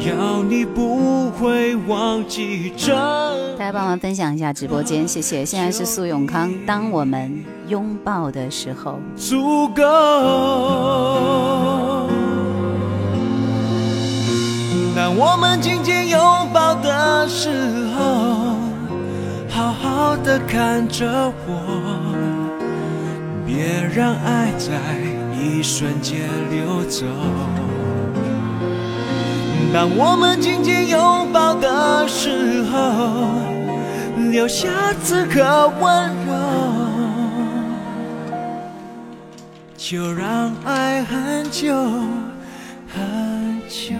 只要你不会忘记大家帮忙分享一下直播间，谢谢。现在是苏永康，《当我们拥抱的时候》。足够。当我们紧紧拥抱的时候，好好的看着我，别让爱在一瞬间溜走。当我们紧紧拥抱的时候，留下此刻温柔。就让爱很久很久。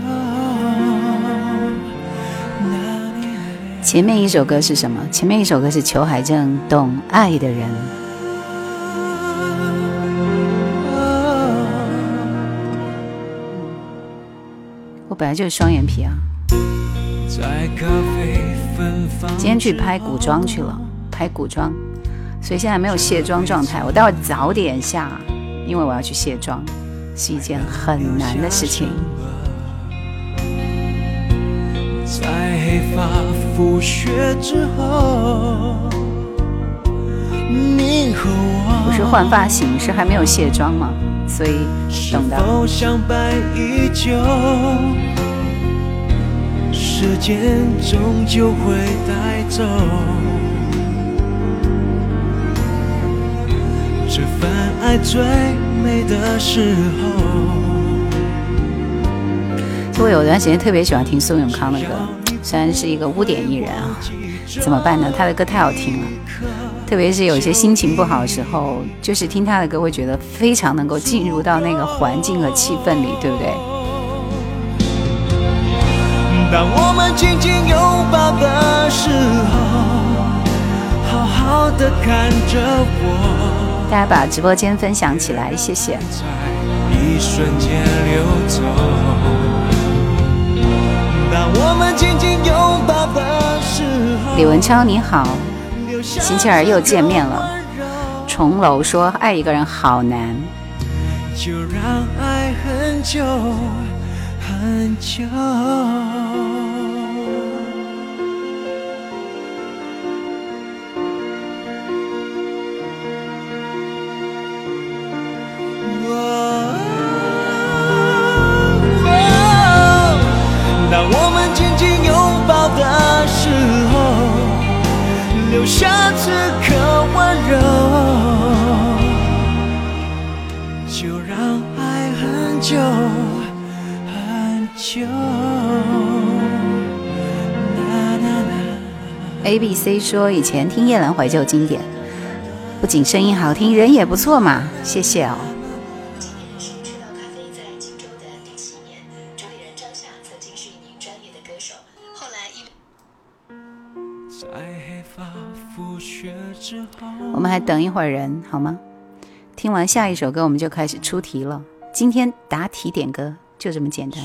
前面一首歌是什么？前面一首歌是裘海正《懂爱的人》。本来就是双眼皮啊！今天去拍古装去了，拍古装，所以现在没有卸妆状态。我待会早点下，因为我要去卸妆，是一件很难的事情。不是换发型，是还没有卸妆吗？所以，懂的。时间终究会带走这份爱最美的时候。我有段时间特别喜欢听苏永康的歌，虽然是一个污点艺人啊，怎么办呢？他的歌太好听了。特别是有一些心情不好的时候，就是听他的歌，会觉得非常能够进入到那个环境和气氛里，对不对？好好的看着我大家把直播间分享起来，谢谢。李文超，你好。星期二又见面了。重楼说：“爱一个人好难。”就让爱很很久久。C 说：“以前听叶兰怀旧经典，不仅声音好听，人也不错嘛。谢谢哦。”我们还等一会儿人好吗？听完下一首歌，我们就开始出题了。今天答题点歌就这么简单。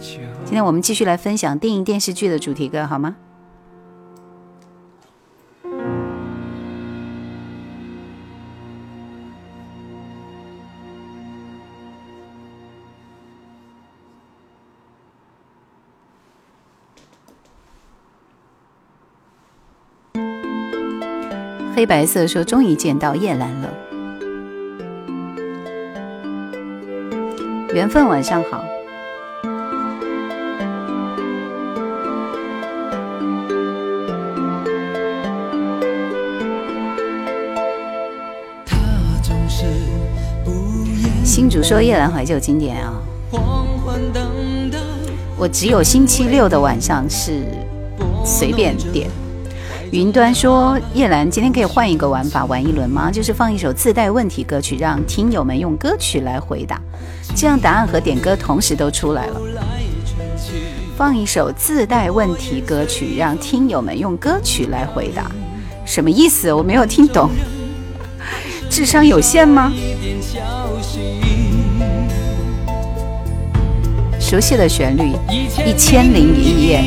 今天我们继续来分享电影电视剧的主题歌好吗？黑白色说：“终于见到叶兰了，缘分。晚上好。”新主说：“夜兰怀旧经典啊。”我只有星期六的晚上是随便点。云端说：“叶兰，今天可以换一个玩法玩一轮吗？就是放一首自带问题歌曲，让听友们用歌曲来回答，这样答案和点歌同时都出来了。放一首自带问题歌曲，让听友们用歌曲来回答，什么意思？我没有听懂，智商有限吗？熟悉的旋律，《一千零一夜》。”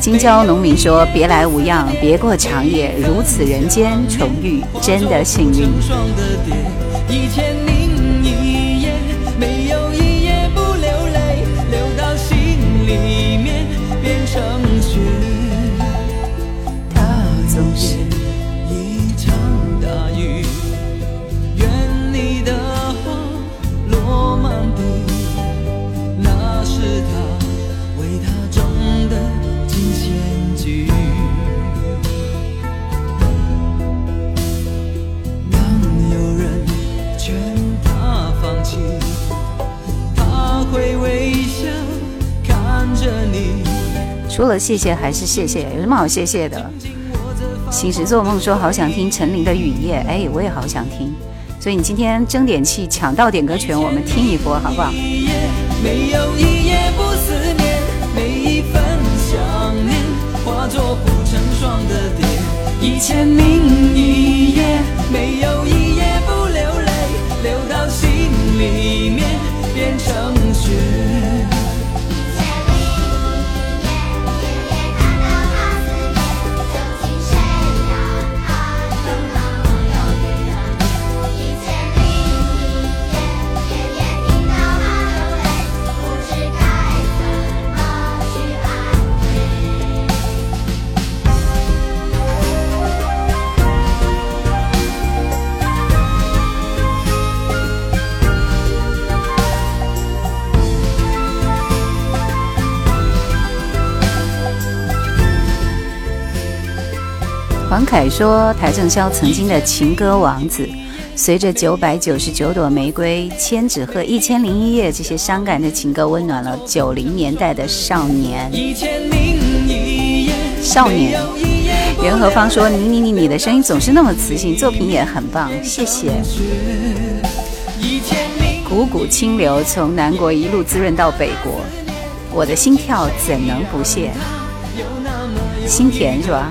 京郊农民说：“别来无恙，别过长夜，如此人间重遇，真的幸运。”说了谢谢还是谢谢，有什么好谢谢的？醒时做梦说好想听陈琳的《雨夜》，哎，我也好想听。所以你今天争点气，抢到点歌权，我们听一波，好不好？黄凯说：“邰正宵曾经的情歌王子，随着《九百九十九朵玫瑰》《千纸鹤》《一千零一夜》这些伤感的情歌，温暖了九零年代的少年。少年。”袁和芳说：“你你你你的声音总是那么磁性，作品也很棒，谢谢。”汩汩清流从南国一路滋润到北国，我的心跳怎能不谢？心甜是吧？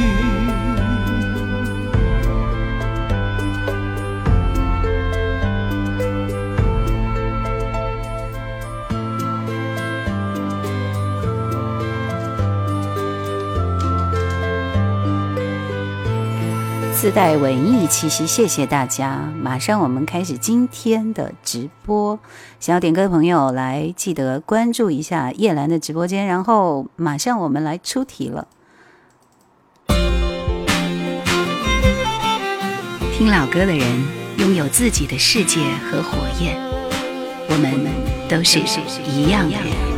自带文艺气息，谢谢大家！马上我们开始今天的直播，想要点歌的朋友来记得关注一下叶兰的直播间，然后马上我们来出题了。听老歌的人拥有自己的世界和火焰，我们都是一样的。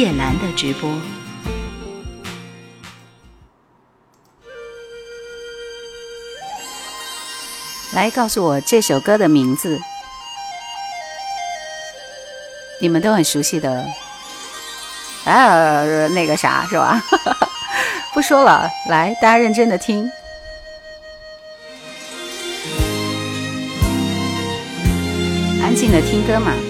叶兰的直播，来告诉我这首歌的名字，你们都很熟悉的啊，那个啥是吧？不说了，来，大家认真的听，安静的听歌嘛。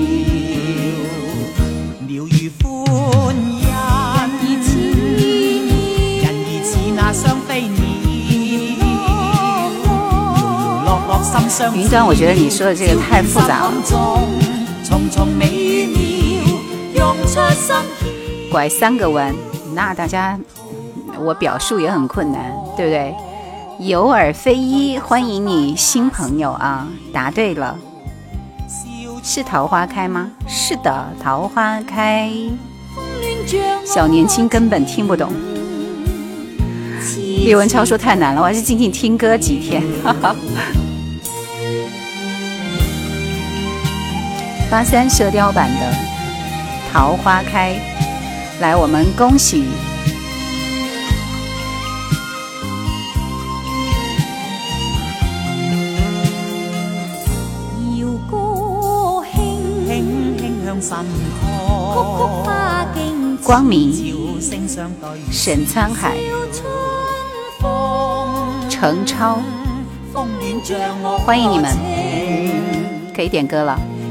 云端，我觉得你说的这个太复杂了。拐三个弯，那大家我表述也很困难，对不对？有耳非一，欢迎你新朋友啊！答对了，是桃花开吗？是的，桃花开。小年轻根本听不懂。李文超说太难了，我还是静静听歌几天。八三射雕版的《桃花开》，来，我们恭喜！光明、沈沧海、程超，欢迎你们，可以点歌了。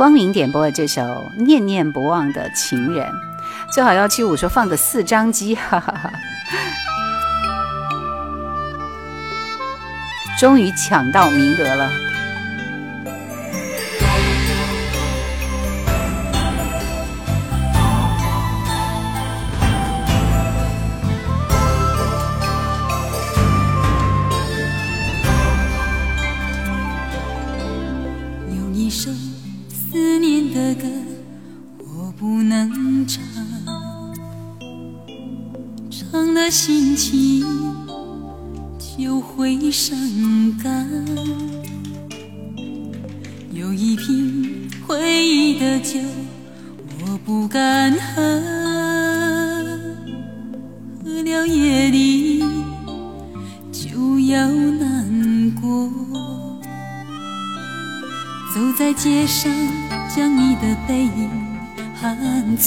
光明点播的这首《念念不忘的情人》，最好幺七五说放个四张机，哈哈哈。终于抢到名额了。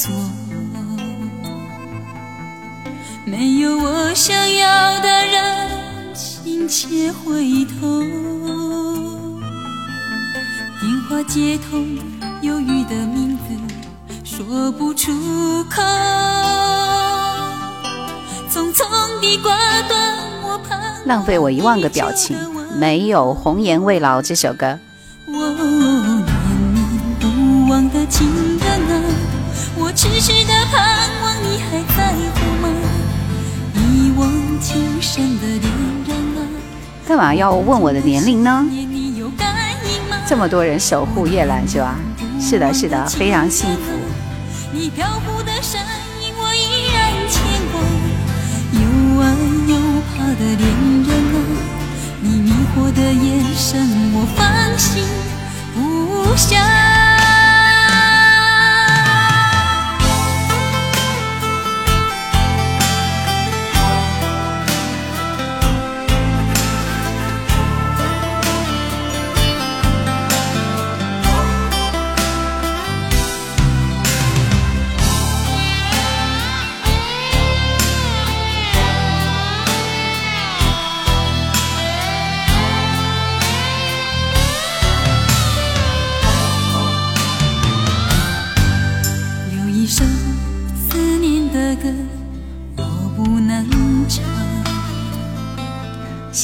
做没有我想要的人，亲切回头电话接通，犹豫的名字说不出口。匆匆地挂断，我怕浪费我一万个表情。没有红颜未老这首歌。时的盼望，你还在乎吗？一往情深的恋人啊，干嘛要问我的年龄呢？这么多人守护叶兰是吧？是的，是的，非常幸福。你漂浮的身影，我依然牵挂。又爱又怕的恋人啊，你迷惑的眼神，我放心不下。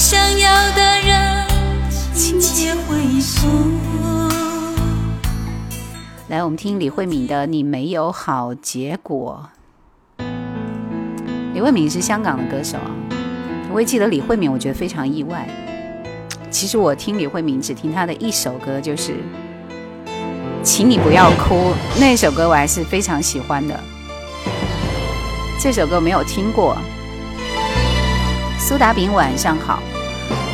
想要的人，切回忆录。来，我们听李慧敏的《你没有好结果》。李慧敏是香港的歌手啊。我会记得李慧敏，我觉得非常意外。其实我听李慧敏只听她的一首歌，就是《请你不要哭》，那首歌我还是非常喜欢的。这首歌没有听过。苏打饼，晚上好。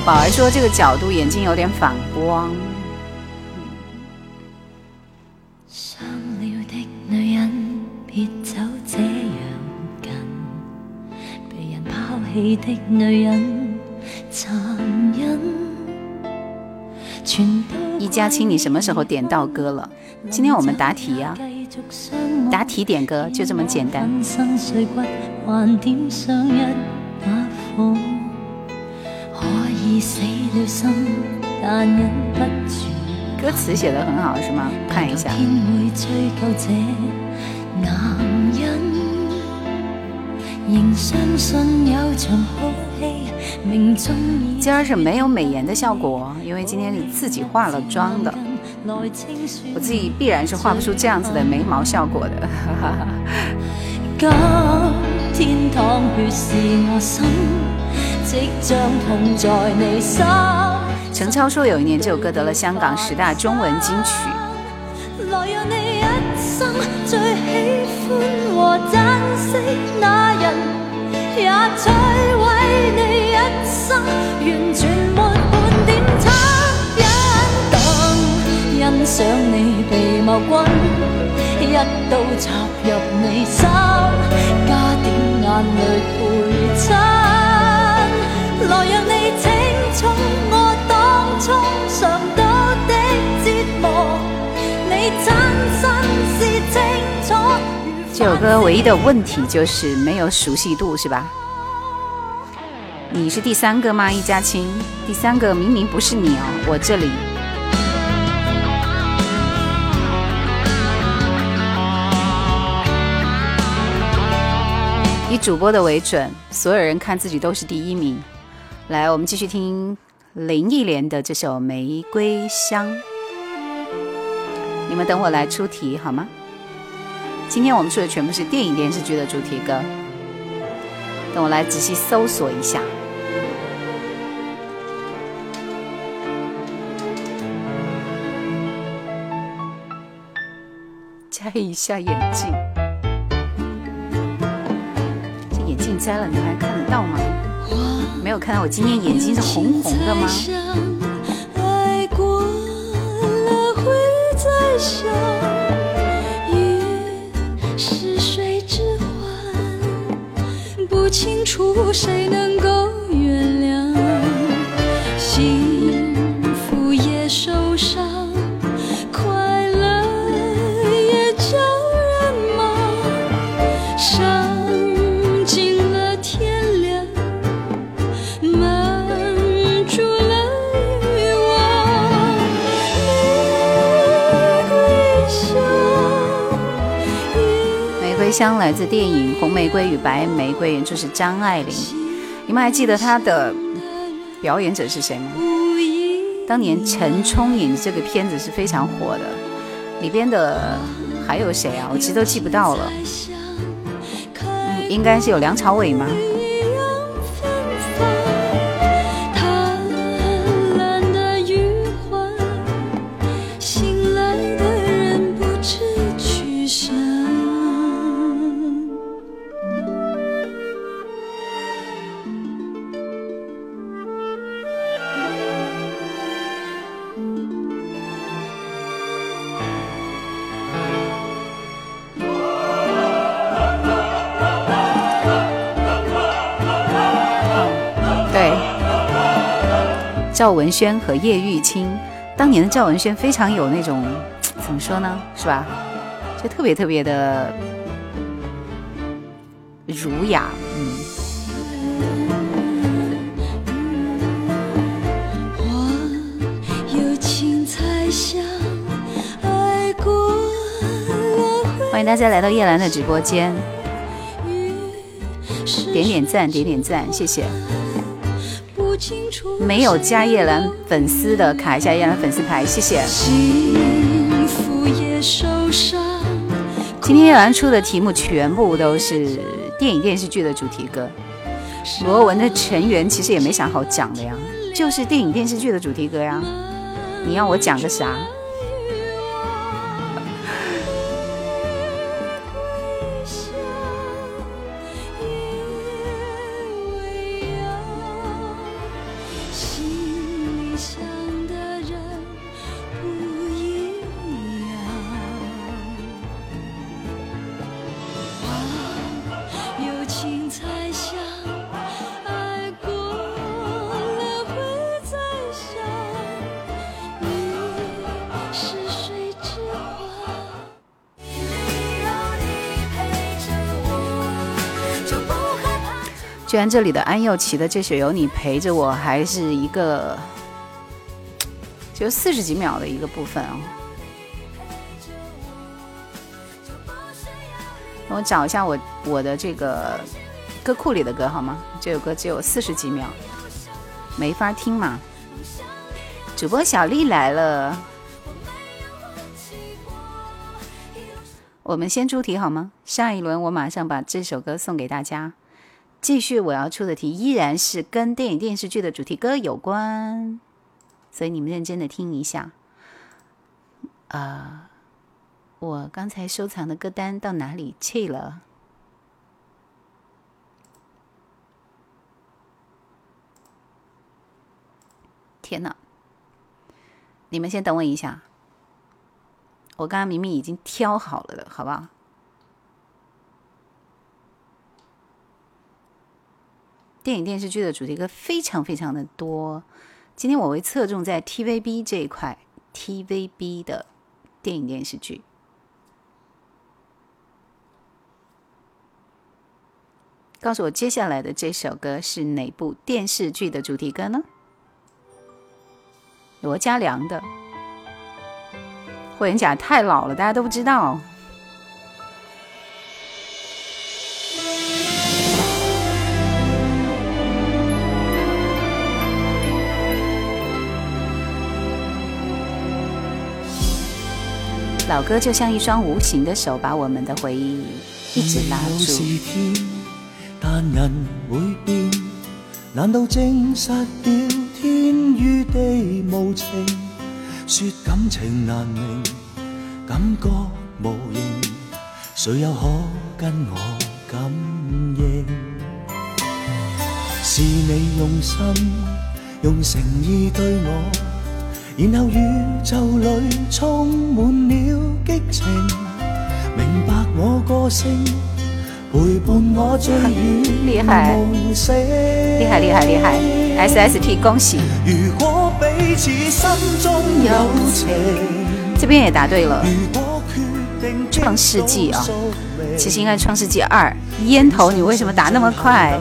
宝儿说这个角度眼睛有点反光。的女人忍全都一家亲，你什么时候点到歌了？今天我们答题呀，答题点歌就这么简单。歌词写的很好是吗？看一下。仍相信有场戏，今儿是没有美颜的效果，因为今天是自己化了妆的，我自己必然是画不出这样子的眉毛效果的。哈哈哈。今天淌血是我心。即将痛在你心陈超说有一年就有歌得了香港十大中文金曲来让你一生最喜欢和珍惜那人也摧毁你一生完全没半点差一等欣赏你被某君一刀插入你心加点眼泪陪衬你你清清楚楚。我初到的折磨。真是这首歌唯一的问题就是没有熟悉度，是吧？你是第三个吗，一家亲？第三个明明不是你哦，我这里以主播的为准，所有人看自己都是第一名。来，我们继续听林忆莲的这首《玫瑰香》。你们等我来出题好吗？今天我们出的全部是电影电视剧的主题歌。等我来仔细搜索一下，摘一下眼镜。这眼镜摘了，你还看得到吗？看我今天眼睛是红红的吗？爱过了会再想。云是水之欢？不清楚谁能够。香来自电影《红玫瑰与白玫瑰》，就是张爱玲。你们还记得她的表演者是谁吗？当年陈冲演这个片子是非常火的，里边的还有谁啊？我其实都记不到了。嗯，应该是有梁朝伟吗？赵文轩和叶玉卿，当年的赵文轩非常有那种，怎么说呢，是吧？就特别特别的儒雅，嗯。欢迎大家来到叶兰的直播间，点点赞，点点赞，谢谢。没有加叶兰粉丝的，卡一下叶兰粉丝牌，谢谢。今天叶兰出的题目全部都是电影电视剧的主题歌。罗文的成员其实也没啥好讲的呀，就是电影电视剧的主题歌呀。你要我讲个啥？虽然这里的安又琪的这首《有你陪着我》还是一个就四十几秒的一个部分啊，我找一下我我的这个歌库里的歌好吗？这首歌只有四十几秒，没法听嘛。主播小丽来了，我们先出题好吗？下一轮我马上把这首歌送给大家。继续，我要出的题依然是跟电影电视剧的主题歌有关，所以你们认真的听一下。啊，我刚才收藏的歌单到哪里去了？天哪！你们先等我一下，我刚刚明明已经挑好了的，好不好？电影电视剧的主题歌非常非常的多，今天我会侧重在 TVB 这一块，TVB 的电影电视剧。告诉我接下来的这首歌是哪部电视剧的主题歌呢？罗嘉良的《霍元甲》太老了，大家都不知道。老歌就像一双无形的手把我们的回忆一直拉锁但人会变难道证实了天与地无情说感情难明感觉无形谁又可跟我感应是你用心用诚意对我然后宇宙里充满了激情，明白我个性，陪伴我最远厉害，厉害，厉害，厉害！SST，恭喜。如果彼此心中有情，这边也答对了，创世纪啊，其实应该创世纪二。烟头，你为什么答那么快？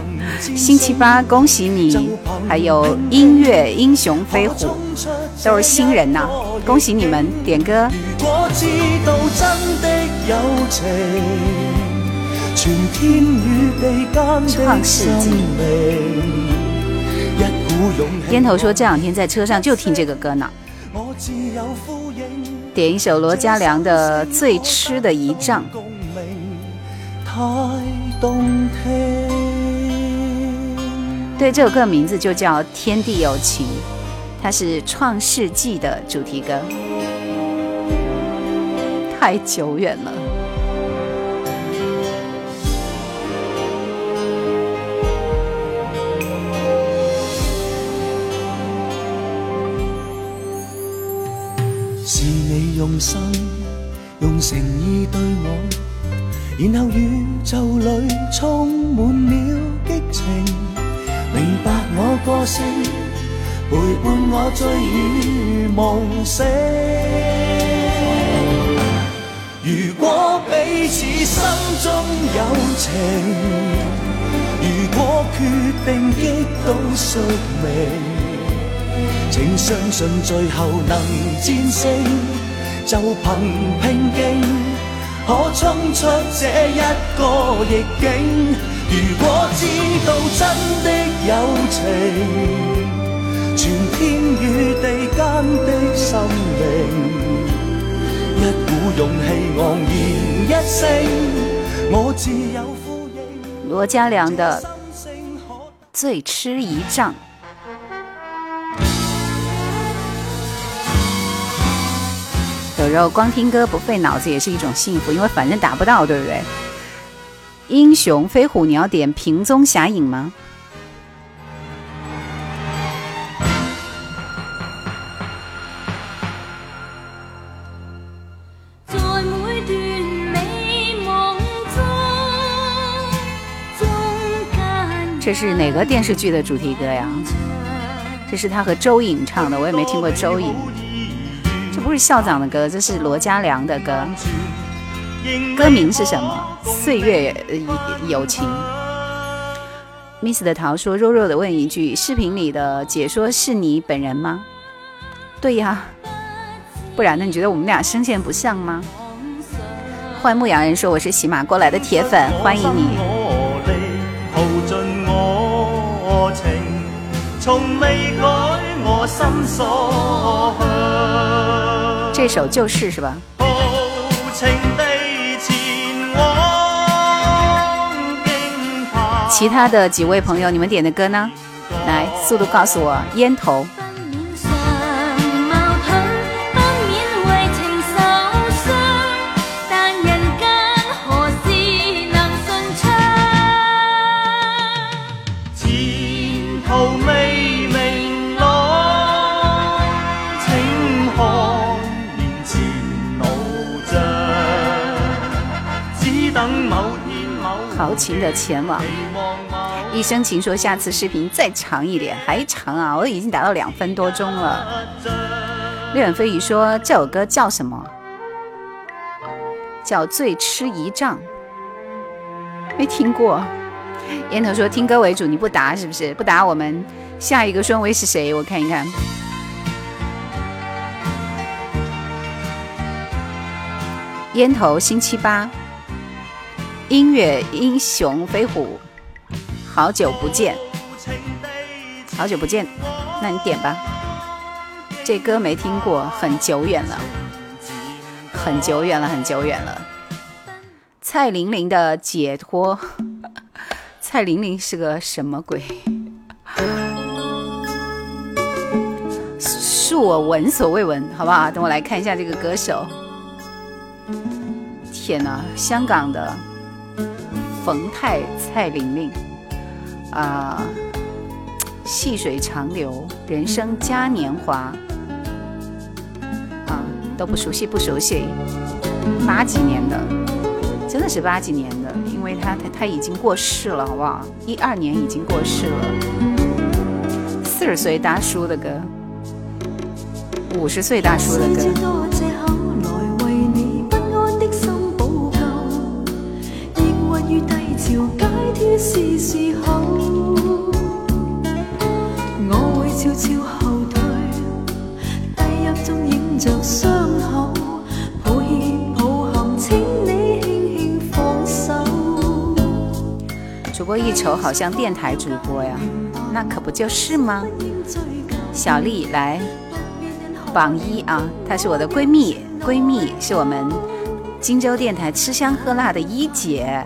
星期八，恭喜你！还有音乐英雄飞虎，都是新人呐，恭喜你们！点歌。胖四烟头说这两天在车上就听这个歌呢。点一首罗嘉良的《最痴的一仗》。太动听。对，这首歌名字就叫《天地有情》，它是《创世纪》的主题歌，太久远了。是你用心用诚意对我，然后宇宙里充满了激情。明白我个性，陪伴我醉与梦醒。如果彼此心中有情，如果决定激到宿命，请相信最后能战胜，就凭拼劲，可冲出这一个逆境。如果知道真的友情，全天与地间的生命一股勇气昂然一声，我自有呼应。罗家良的《醉痴一仗》。有时候光听歌不费脑子也是一种幸福，因为反正打不到，对不对？英雄飞虎，你要点《评《踪侠影》吗？这是哪个电视剧的主题歌呀？这是他和周颖唱的，我也没听过周颖。这不是校长的歌，这是罗嘉良的歌。歌名是什么？岁月友情。Miss 的桃说：“弱弱的问一句，视频里的解说是你本人吗？”“对呀，不然呢？你觉得我们俩声线不像吗？”欢牧羊人说：“我是喜马过来的铁粉，欢迎你。”这首就是是吧？其他的几位朋友，你们点的歌呢？来，速度告诉我，烟头。情的前往。一生情说下次视频再长一点，还长啊，我已经达到两分多钟了。六远飞鱼说这首歌叫什么？叫醉痴一丈。没听过。烟头说听歌为主，你不答是不是？不答，我们下一个顺位是谁？我看一看。烟头星期八。音乐英雄飞虎，好久不见，好久不见，那你点吧。这歌没听过，很久远了，很久远了，很久远了。蔡玲玲的解脱，蔡玲玲是个什么鬼？恕我闻所未闻，好不好？等我来看一下这个歌手。天哪，香港的。冯泰、蔡玲玲，啊，细水长流，人生嘉年华，啊，都不熟悉，不熟悉，八几年的，真的是八几年的，因为他他他已经过世了，好不好？一二年已经过世了，四十岁大叔的歌，五十岁大叔的歌。主播一瞅，好像电台主播呀，那可不就是吗？小丽来，榜一啊，她是我的闺蜜，闺蜜是我们荆州电台吃香喝辣的一姐。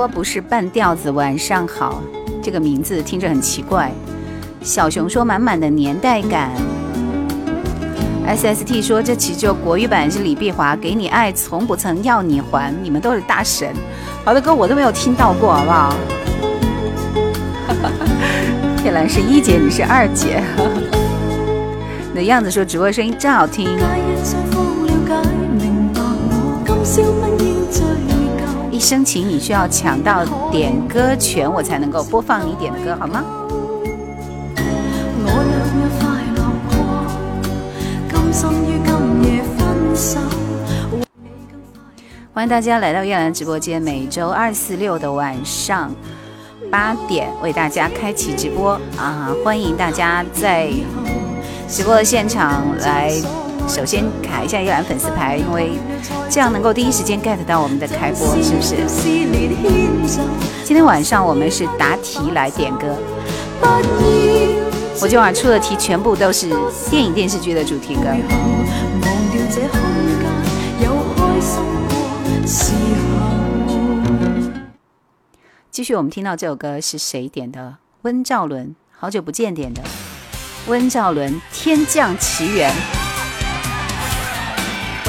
我不是半吊子，晚上好。这个名字听着很奇怪。小熊说：“满满的年代感。” S S T 说：“这其实就国语版是李碧华，《给你爱，从不曾要你还》。”你们都是大神，好的歌我都没有听到过，好不好？铁 兰是一姐，你是二姐。那样子说直播声音真好听。申请你需要抢到点歌权，我才能够播放你点的歌，好吗？我快乐过，甘心于今夜分欢迎大家来到叶兰直播间，每周二、四、六的晚上八点为大家开启直播啊！欢迎大家在直播的现场来，首先卡一下叶兰粉丝牌，因为。这样能够第一时间 get 到我们的开播，是不是？今天晚上我们是答题来点歌，我今晚出的题全部都是电影电视剧的主题歌。继续，我们听到这首歌是谁点的？温兆伦，好久不见点的，温兆伦，《天降奇缘》。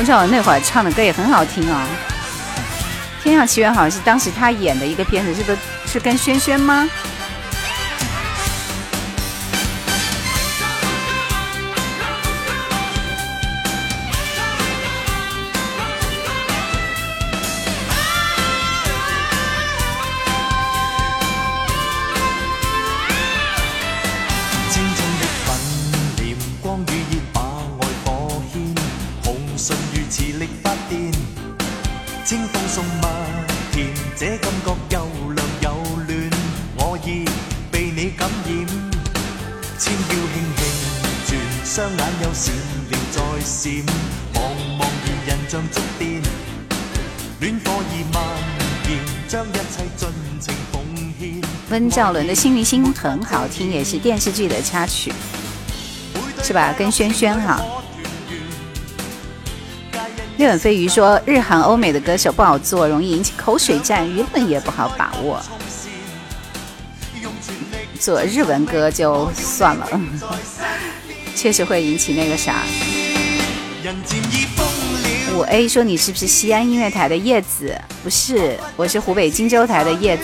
冯小那会儿唱的歌也很好听啊，《天上奇缘》好像是当时他演的一个片子，是不？是跟轩轩吗？温兆伦的《幸运星》很好听，也是电视剧的插曲，是吧？跟轩轩哈。六本飞鱼说，日韩欧美的歌手不好做，容易引起口水战，舆论也不好把握。做日文歌就算了，确实会引起那个啥。五 A 说：“你是不是西安音乐台的叶子？”不是，我是湖北荆州台的叶子。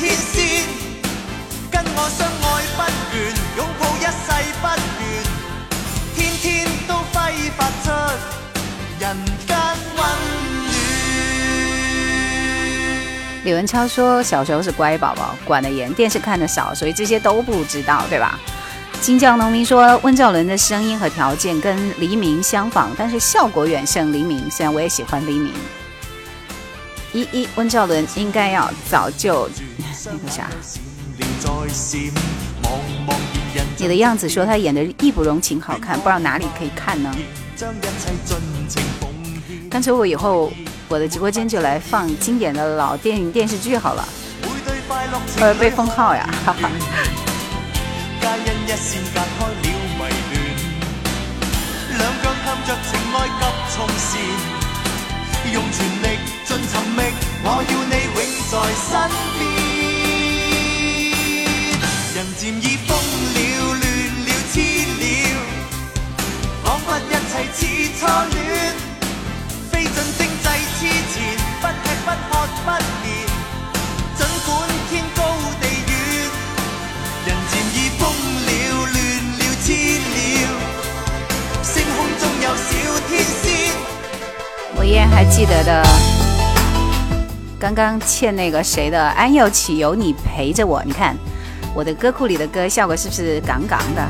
天天跟我相不不抱一世都出人暖。李文超说：“小时候是乖宝宝，管得严，电视看得少，所以这些都不知道，对吧？”金匠农民说：“温兆伦的声音和条件跟黎明相仿，但是效果远胜黎明。虽然我也喜欢黎明。”依依，温兆伦应该要早就那个啥。你的样子说他演的《义不容情》好看，不知道哪里可以看呢？干脆我以后我的直播间就来放经典的老电影电视剧好了，呃，被封号呀？哈 哈。寻觅，我要你永在身边。人渐已疯了，乱了，痴了，仿佛一切似初恋。飞进星际之前，不吃不喝不眠，尽管天高地远。人渐已疯了，乱了，痴了，星空中有小天仙。我依然还记得的。刚刚欠那个谁的《安又琪》，有你陪着我，你看我的歌库里的歌效果是不是杠杠的？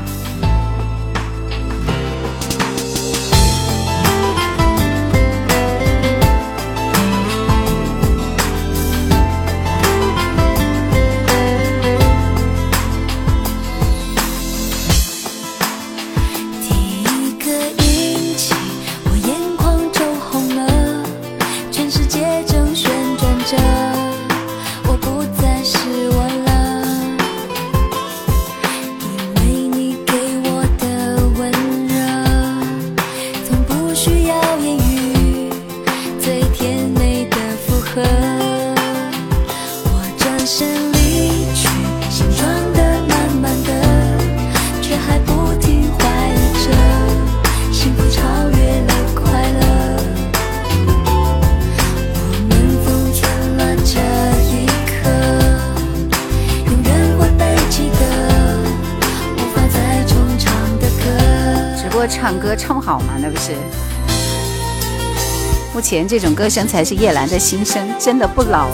这种歌声才是叶兰的心声，真的不老。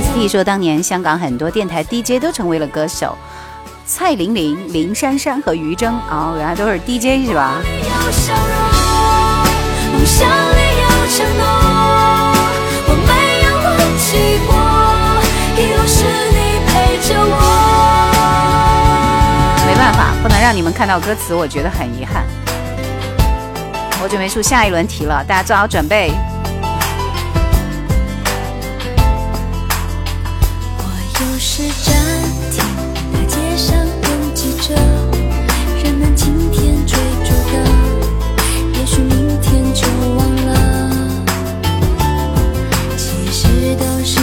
ST 说，当年香港很多电台 DJ 都成为了歌手，蔡玲玲、林珊珊和于峥哦，原来都是 DJ 是吧？没办法，不能让你们看到歌词，我觉得很遗憾。我准备出下一轮题了，大家做好准备。是站停，大街上拥挤着，人们今天追逐的，也许明天就忘了。其实都是。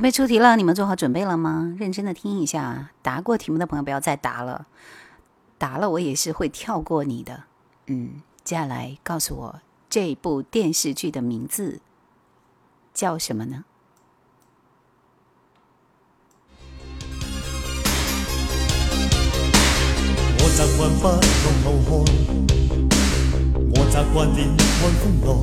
准备出题了，你们做好准备了吗？认真的听一下，答过题目的朋友不要再答了，答了我也是会跳过你的。嗯，接下来告诉我这部电视剧的名字叫什么呢？我我不用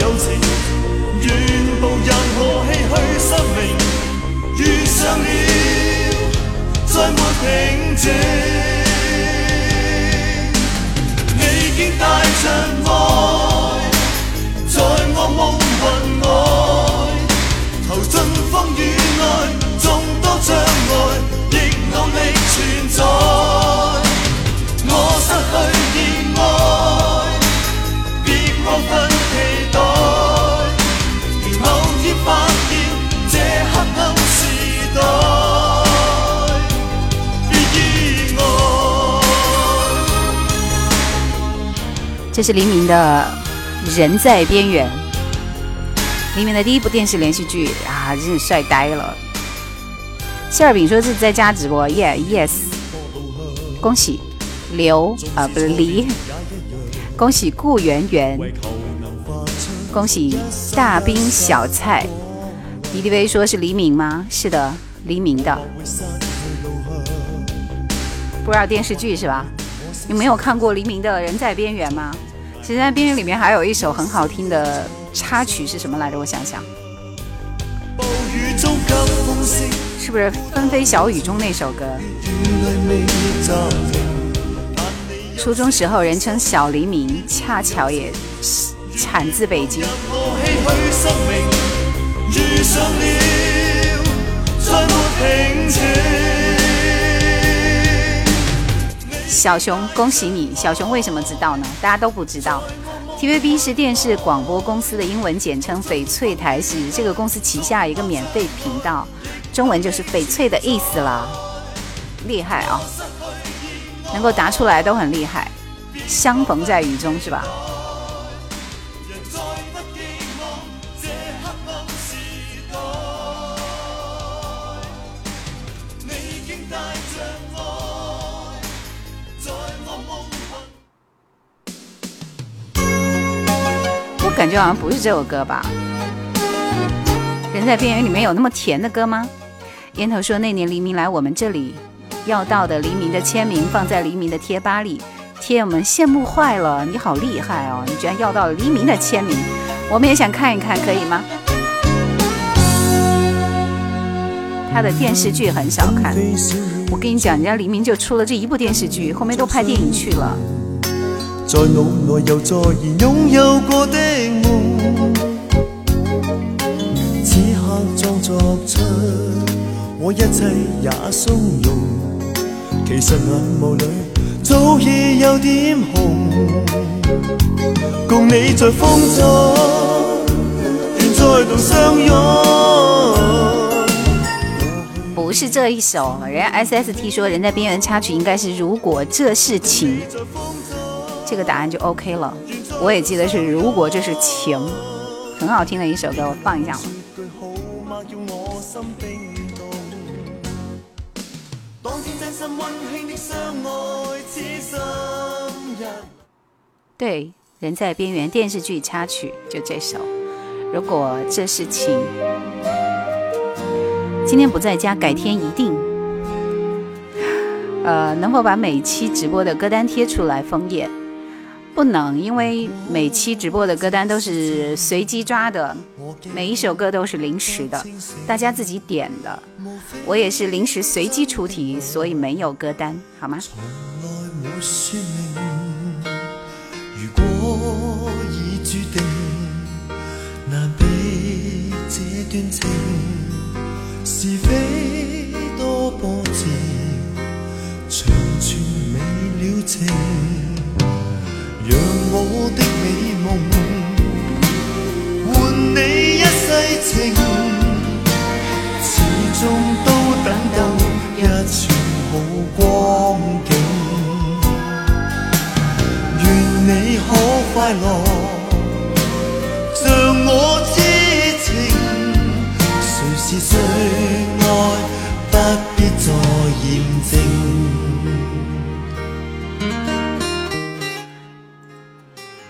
友情愿步，任何唏嘘，生命遇上了，再没平静。你肩带着爱，在我梦魂外，投进风雨内，众多障碍亦努力存在。这是黎明的《人在边缘》，黎明的第一部电视连续剧啊，真是帅呆了。馅儿饼说是在家直播，Yeah，Yes，恭喜刘啊不是李，恭喜顾圆圆，恭喜大兵小蔡。D.D.V 说是黎明吗？是的，黎明的，不知道电视剧是吧？你没有看过黎明的《人在边缘》吗？其实在《冰人》里面还有一首很好听的插曲是什么来着？我想想，是不是《纷飞小雨中》那首歌？初中时候人称小黎明，恰巧也产自北京。遇上小熊，恭喜你！小熊为什么知道呢？大家都不知道。TVB 是电视广播公司的英文简称，翡翠台是这个公司旗下一个免费频道，中文就是翡翠的意思啦。厉害啊！能够答出来都很厉害。相逢在雨中是吧？好像不是这首歌吧？人在边缘里面有那么甜的歌吗？烟头说：“那年黎明来我们这里，要到的黎明的签名放在黎明的贴吧里，贴我们羡慕坏了。你好厉害哦，你居然要到了黎明的签名，我们也想看一看，可以吗？”他的电视剧很少看，我跟你讲，人家黎明就出了这一部电视剧，后面都拍电影去了。在脑内又再现拥有过的梦，此刻装作出我一切也松容，其实眼眸里早已有点红。共你在风中，愿再度相拥。不是这一首，人家 S S T 说人在边缘插曲应该是如果这是情。这个答案就 OK 了。我也记得是，如果这是情，很好听的一首歌，我放一下。对，《人在边缘》电视剧插曲就这首，《如果这是情》。今天不在家，改天一定。呃，能否把每期直播的歌单贴出来？枫叶。不能，因为每期直播的歌单都是随机抓的，每一首歌都是临时的，大家自己点的。我也是临时随机出题，所以没有歌单，好吗？我的美梦，换你一世情，始终都等到一寸好光景。愿你可快乐。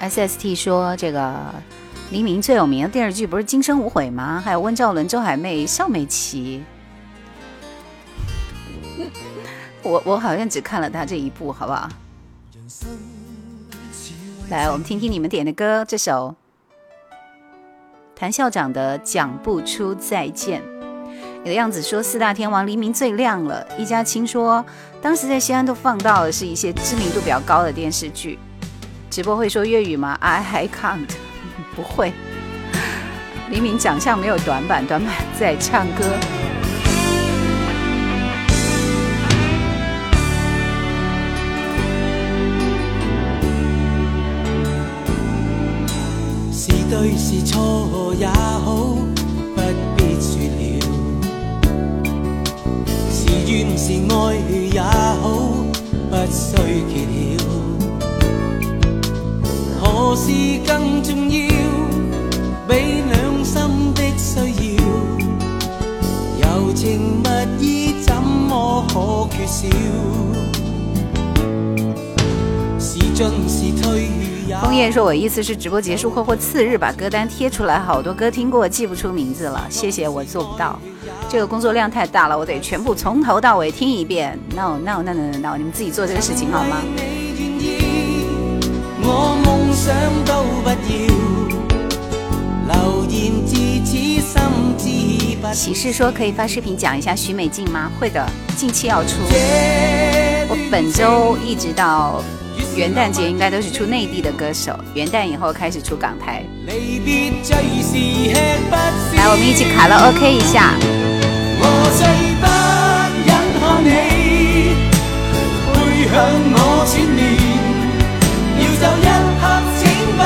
S s t 说：“这个黎明最有名的电视剧不是《今生无悔》吗？还有温兆伦、周海媚、邵美琪。我我好像只看了他这一部，好不好？来，我们听听你们点的歌，这首谭校长的《讲不出再见》。你的样子说四大天王黎明最亮了，一家亲说当时在西安都放到了是一些知名度比较高的电视剧。”直播会说粤语吗？I can't，不会。黎明长相没有短板，短板在唱歌。是对是错也好，不必说了；是怨是爱也好，不需揭晓。更重要，心的情怎可枫叶说：“我意思是，直播结束后或次日把歌单贴出来，好多歌听过记不出名字了。谢谢，我做不到，这个工作量太大了，我得全部从头到尾听一遍。No no no no no，你们自己做这个事情好吗？”喜事说可以发视频讲一下徐美静吗？会的，近期要出。我本周一直到元旦节应该都是出内地的歌手，元旦以后开始出港台。来，我们一起卡拉 OK 一下。我我最不忍看你背向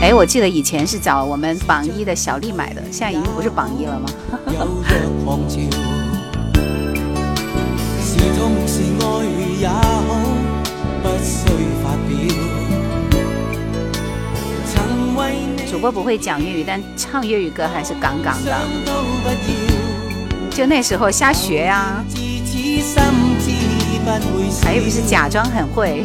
哎，我记得以前是找我们榜一的小丽买的，现在已经不是榜一了吗？是痛爱也好，不发表。曾为你主播不会讲粤语，但唱粤语歌还是杠杠的。就那时候瞎学啊，还有不是假装很会。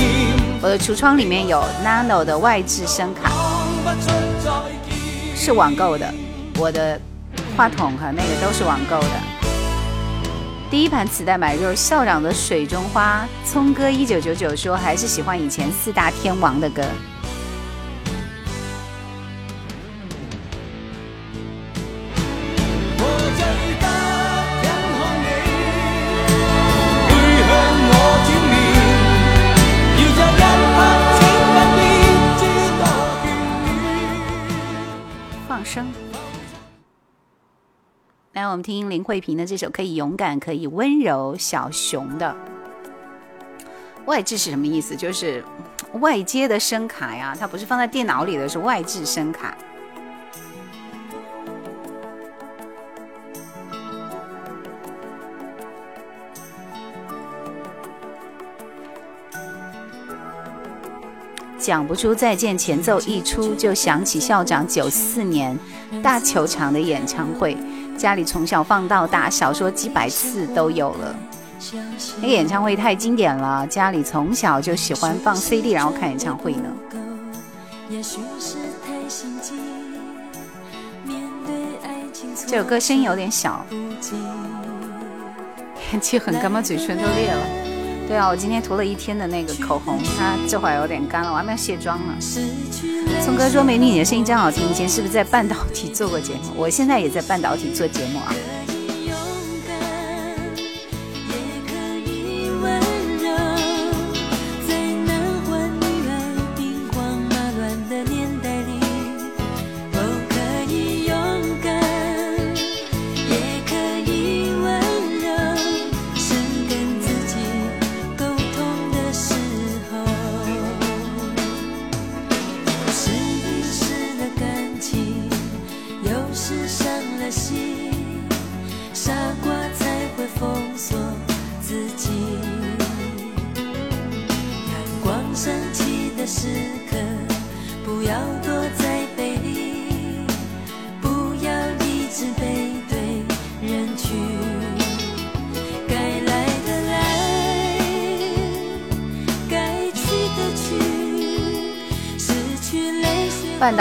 我的橱窗里面有 Nano 的外置声卡，是网购的。我的话筒和那个都是网购的。第一盘磁带买入校长的《水中花》，聪哥一九九九说还是喜欢以前四大天王的歌。我们听林慧萍的这首《可以勇敢，可以温柔》，小熊的外置是什么意思？就是外接的声卡呀，它不是放在电脑里的，是外置声卡。讲不出再见，前奏一出就想起校长九四年大球场的演唱会。家里从小放到大小说几百次都有了，那个演唱会太经典了。家里从小就喜欢放 CD，然后看演唱会呢。这首歌声音有点小，天 气很干，我嘴唇都裂了。对啊，我今天涂了一天的那个口红，它这会儿有点干了，我还有卸妆呢。松哥说：“美女，你的声音真好听，以前是不是在半导体做过节目？我现在也在半导体做节目啊。”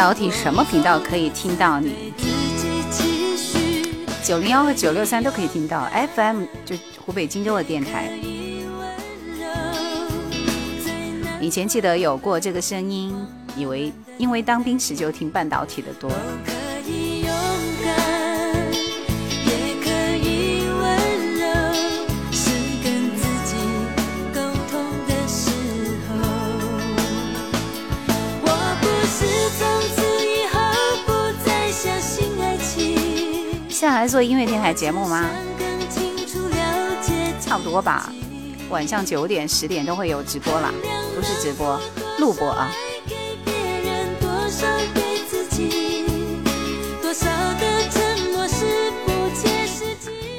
导体什么频道可以听到你？九零幺和九六三都可以听到 FM，就湖北荆州的电台。以前记得有过这个声音，以为因为当兵时就听半导体的多。在做音乐电台节目吗？差不多吧，晚上九点、十点都会有直播啦，不是直播，录播啊。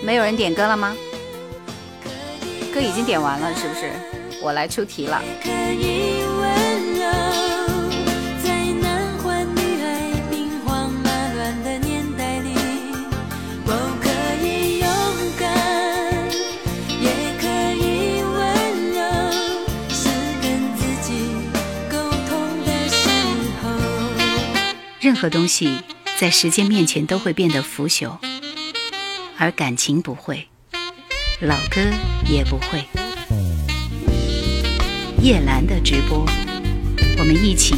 没有人点歌了吗？歌已经点完了，是不是？我来出题了。任何东西在时间面前都会变得腐朽，而感情不会，老歌也不会。叶兰的直播，我们一起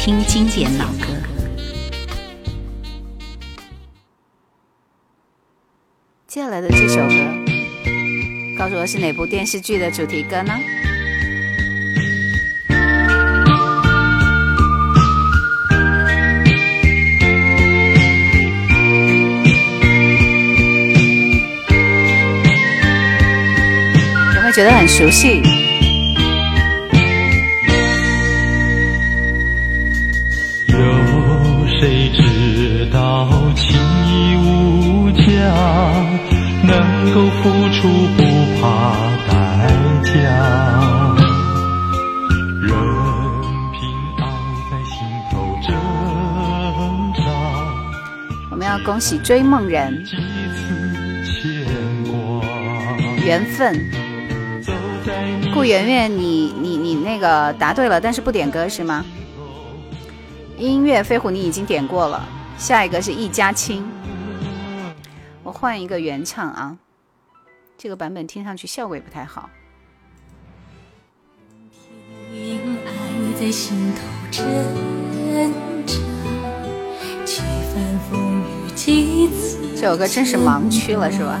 听经典老歌。接下来的这首歌，告诉我是哪部电视剧的主题歌呢？觉得很熟悉。有谁知道情义无价，能够付出不怕代价，任凭爱在心头挣扎。我们要恭喜追梦人，缘分。顾圆圆，你你你那个答对了，但是不点歌是吗？音乐飞虎你已经点过了，下一个是一家亲，我换一个原唱啊，这个版本听上去效果也不太好。这首歌真是盲区了，是吧？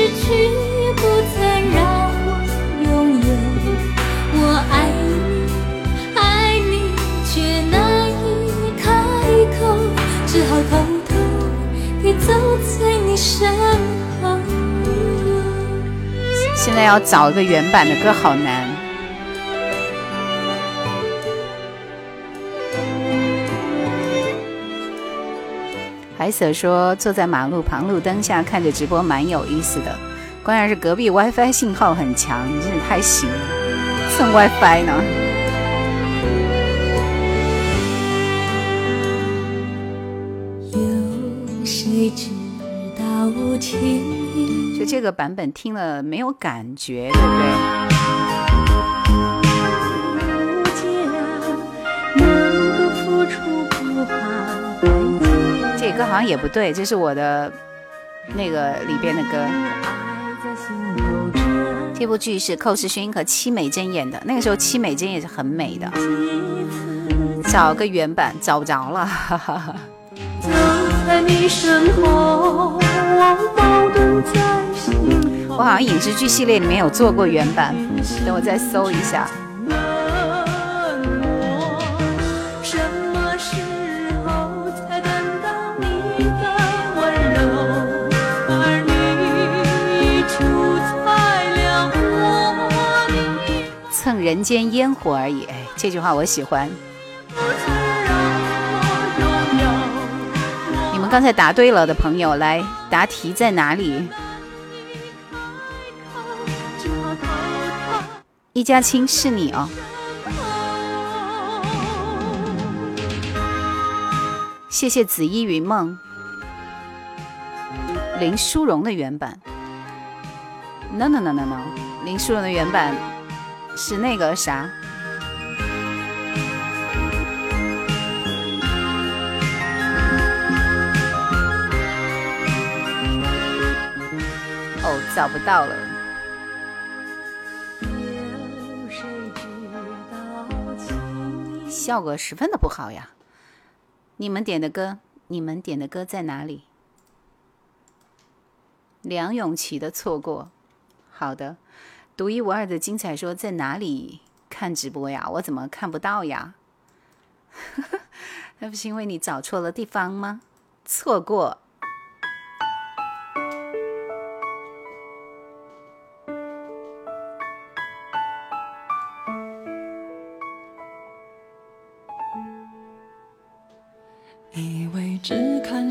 现在要找一个原版的歌好难。海瑟说：“坐在马路旁路灯下看着直播蛮有意思的，关键是隔壁 WiFi 信号很强，你真的太行，蹭 WiFi 呢。”就这个版本听了没有感觉，对不对？这歌好像也不对，这是我的那个里边的歌。这部剧是寇世勋和戚美珍演的，那个时候戚美珍也是很美的。找个原版找不着了。哈哈哈。在你身后，我好像影视剧系列里面有做过原版，等我再搜一下。蹭人间烟火而已，哎，这句话我喜欢。刚才答对了的朋友来答题在哪里？一家亲是你哦，谢谢紫衣云梦。林淑荣的原版，no no no no no，林淑荣的原版是那个啥。找不到了，效果十分的不好呀！你们点的歌，你们点的歌在哪里？梁咏琪的《错过》。好的，独一无二的精彩说在哪里看直播呀？我怎么看不到呀？那不是因为你找错了地方吗？错过。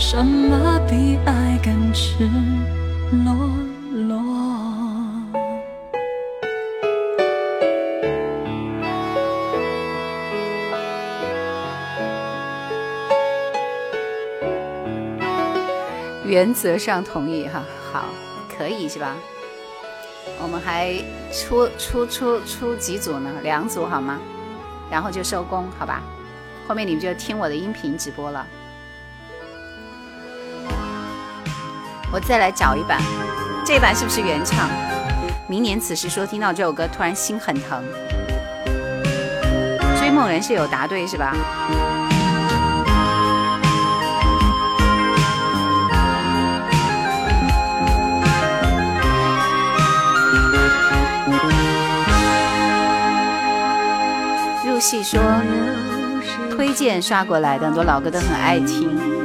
什么比爱更赤裸裸？原则上同意哈，好，可以是吧？我们还出出出出几组呢？两组好吗？然后就收工好吧？后面你们就听我的音频直播了。我再来找一版，这版是不是原唱？明年此时说听到这首歌，突然心很疼。追梦人是有答对是吧？入戏说推荐刷过来，很多老歌都很爱听。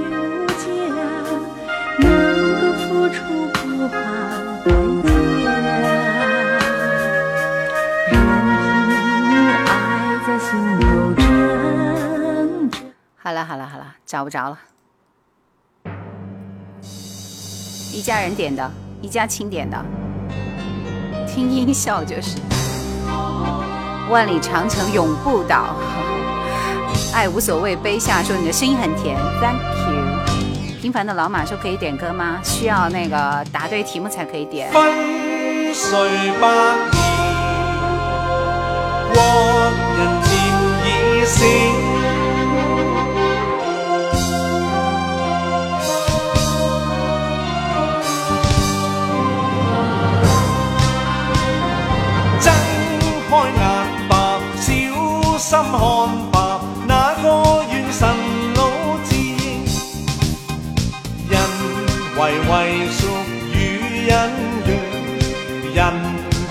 好了好了好了，找不着了。一家人点的，一家亲点的。听音效就是。万里长城永不倒。爱无所谓，杯下说你的声音很甜，Thank you。平凡的老马说可以点歌吗？需要那个答对题目才可以点。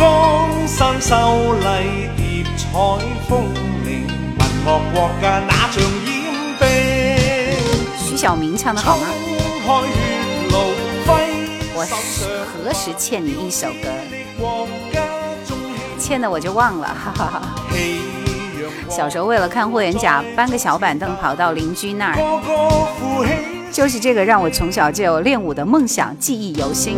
江山秀丽，叠彩国家徐小明唱的好吗？我何时欠你一首歌？欠的我就忘了。哈哈哈。小时候为了看霍元甲，搬个小板凳跑到邻居那儿，就是这个让我从小就有练武的梦想记忆犹新。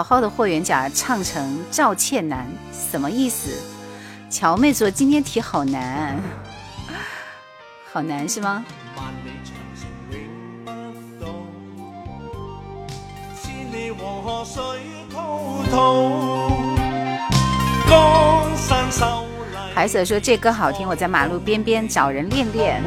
好好的霍元甲唱成赵倩楠，什么意思？乔妹说今天题好难，好难是吗？海子说这歌好听，我在马路边边找人练练。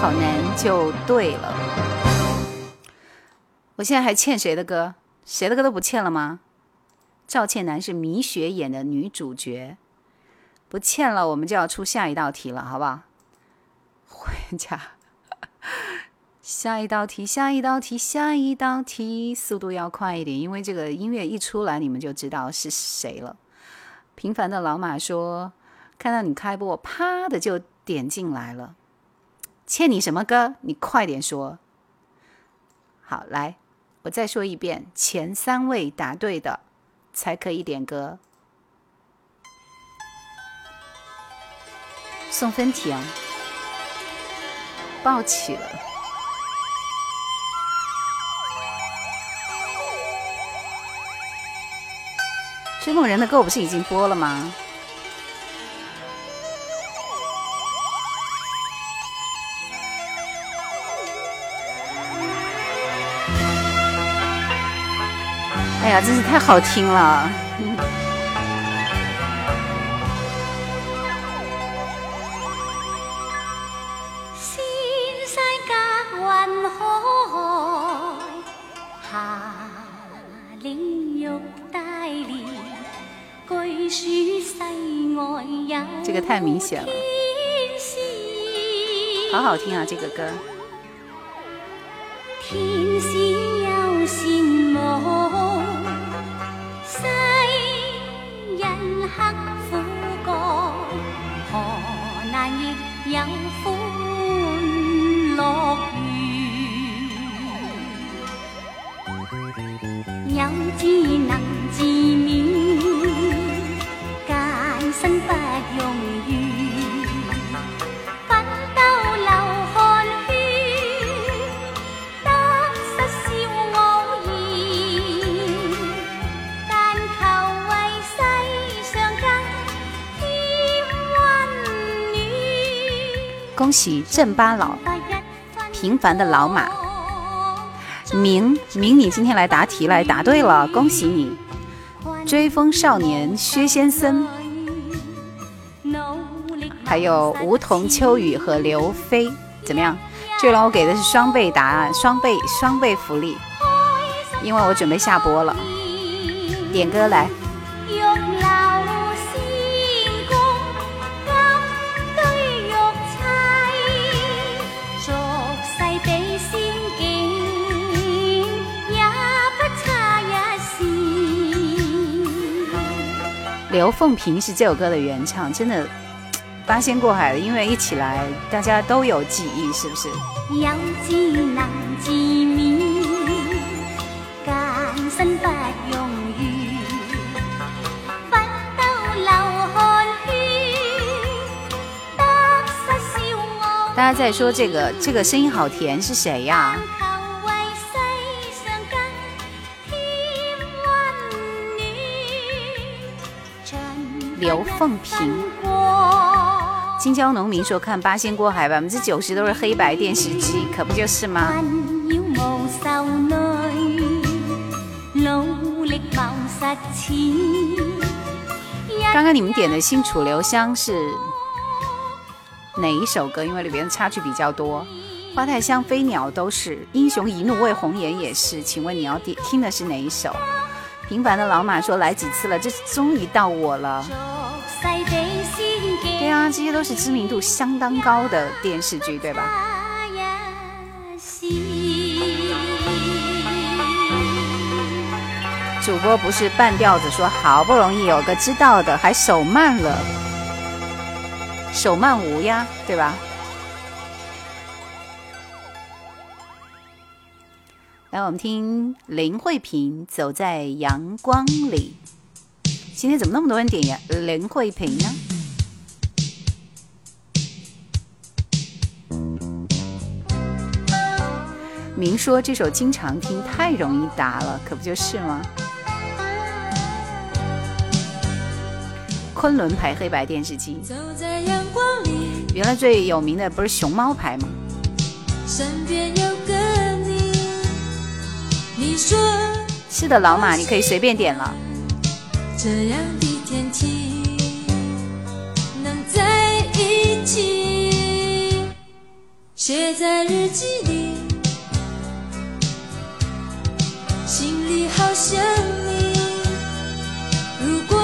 好难就对了。我现在还欠谁的歌？谁的歌都不欠了吗？赵倩楠是米雪演的女主角，不欠了，我们就要出下一道题了，好不好？回家。下一道题，下一道题，下一道题，速度要快一点，因为这个音乐一出来，你们就知道是谁了。平凡的老马说：“看到你开播，啪的就点进来了。”欠你什么歌？你快点说。好，来，我再说一遍，前三位答对的才可以点歌。送分题啊，抱起了。追梦人的歌我不是已经播了吗？呀，真是太好听了！仙山隔云海，下玉带好好听啊，这个歌。天仙世人刻苦幹，何難亦有欢乐園？有志能自勉，艰辛不容。恭喜镇巴佬，平凡的老马，明明你今天来答题来答对了，恭喜你！追风少年薛先生，还有梧桐秋雨和刘飞，怎么样？这轮我给的是双倍答案，双倍双倍福利，因为我准备下播了。点歌来。刘凤屏是这首歌的原唱，真的 八仙过海，的，因为一起来，大家都有记忆，是不是？记不大家在说这个，这个声音好甜，是谁呀？刘凤平，青郊农民说看《八仙过海》，百分之九十都是黑白电视机，可不就是吗？刚刚你们点的新楚留香是哪一首歌？因为里边插曲比较多，《花太香》《飞鸟》都是，《英雄一怒为红颜》也是。请问你要点听的是哪一首？平凡的老马说来几次了，这终于到我了。对啊，这些都是知名度相当高的电视剧，对吧？主播不是半吊子，说好不容易有个知道的，还手慢了，手慢无呀，对吧？来，我们听林慧萍《走在阳光里》。今天怎么那么多人点呀？林慧萍呢？明说这首经常听，太容易答了，可不就是吗？昆仑牌黑白电视机。原来最有名的不是熊猫牌吗？是的，老马，你可以随便点了。这样的天气，能在一起，写在日记里，心里好想你。如果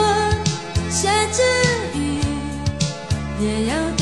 下着雨，也要。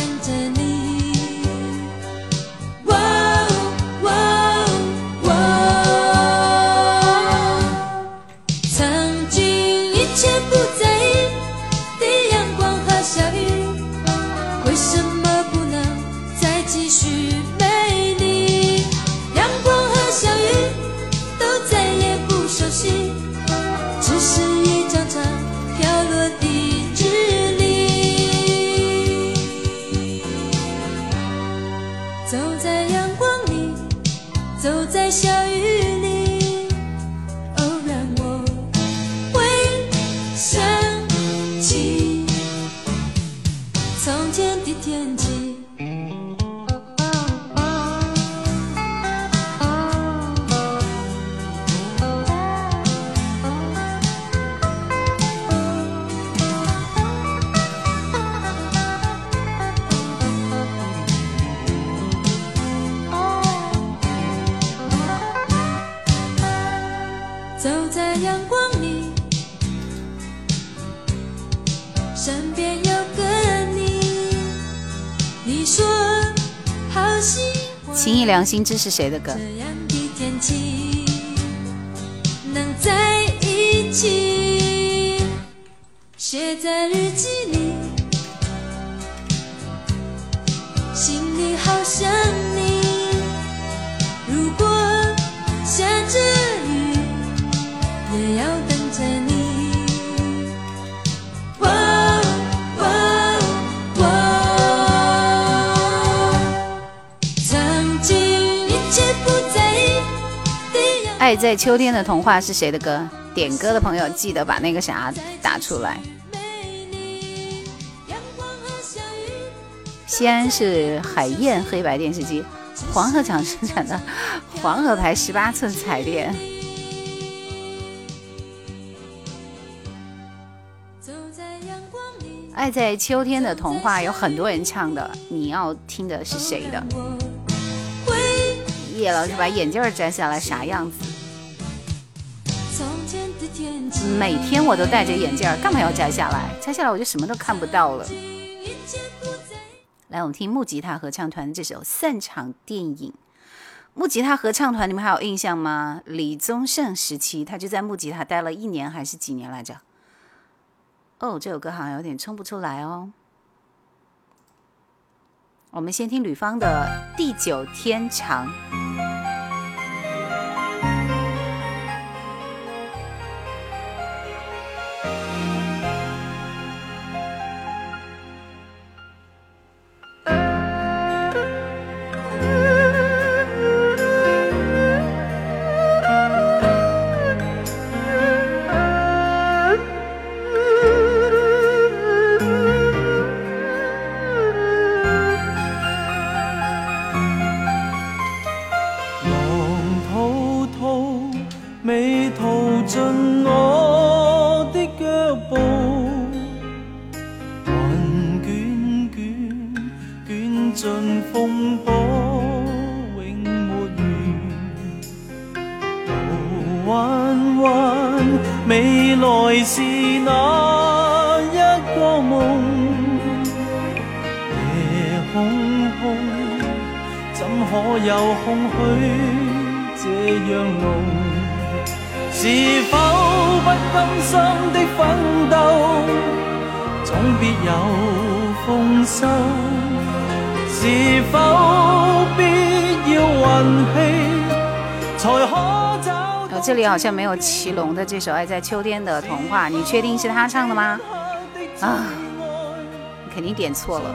新之是谁的歌？《在秋天的童话》是谁的歌？点歌的朋友记得把那个啥打出来。西安是海燕黑白电视机，黄河厂生产的黄河牌十八寸彩电。《爱在秋天的童话》有很多人唱的，你要听的是谁的？叶老师把眼镜摘下来，啥样子？每天我都戴着眼镜干嘛要摘下来？摘下来我就什么都看不到了。来，我们听木吉他合唱团这首《散场电影》。木吉他合唱团，你们还有印象吗？李宗盛时期，他就在木吉他待了一年还是几年来着？哦，这首歌好像有点冲不出来哦。我们先听吕方的《地久天长》。空空怎可有空虚这样浓是否不甘心的奋斗总必有丰收是否必要运气才可找我这里好像没有祁隆的这首爱在秋天的童话你确定是他唱的吗啊你肯定点错了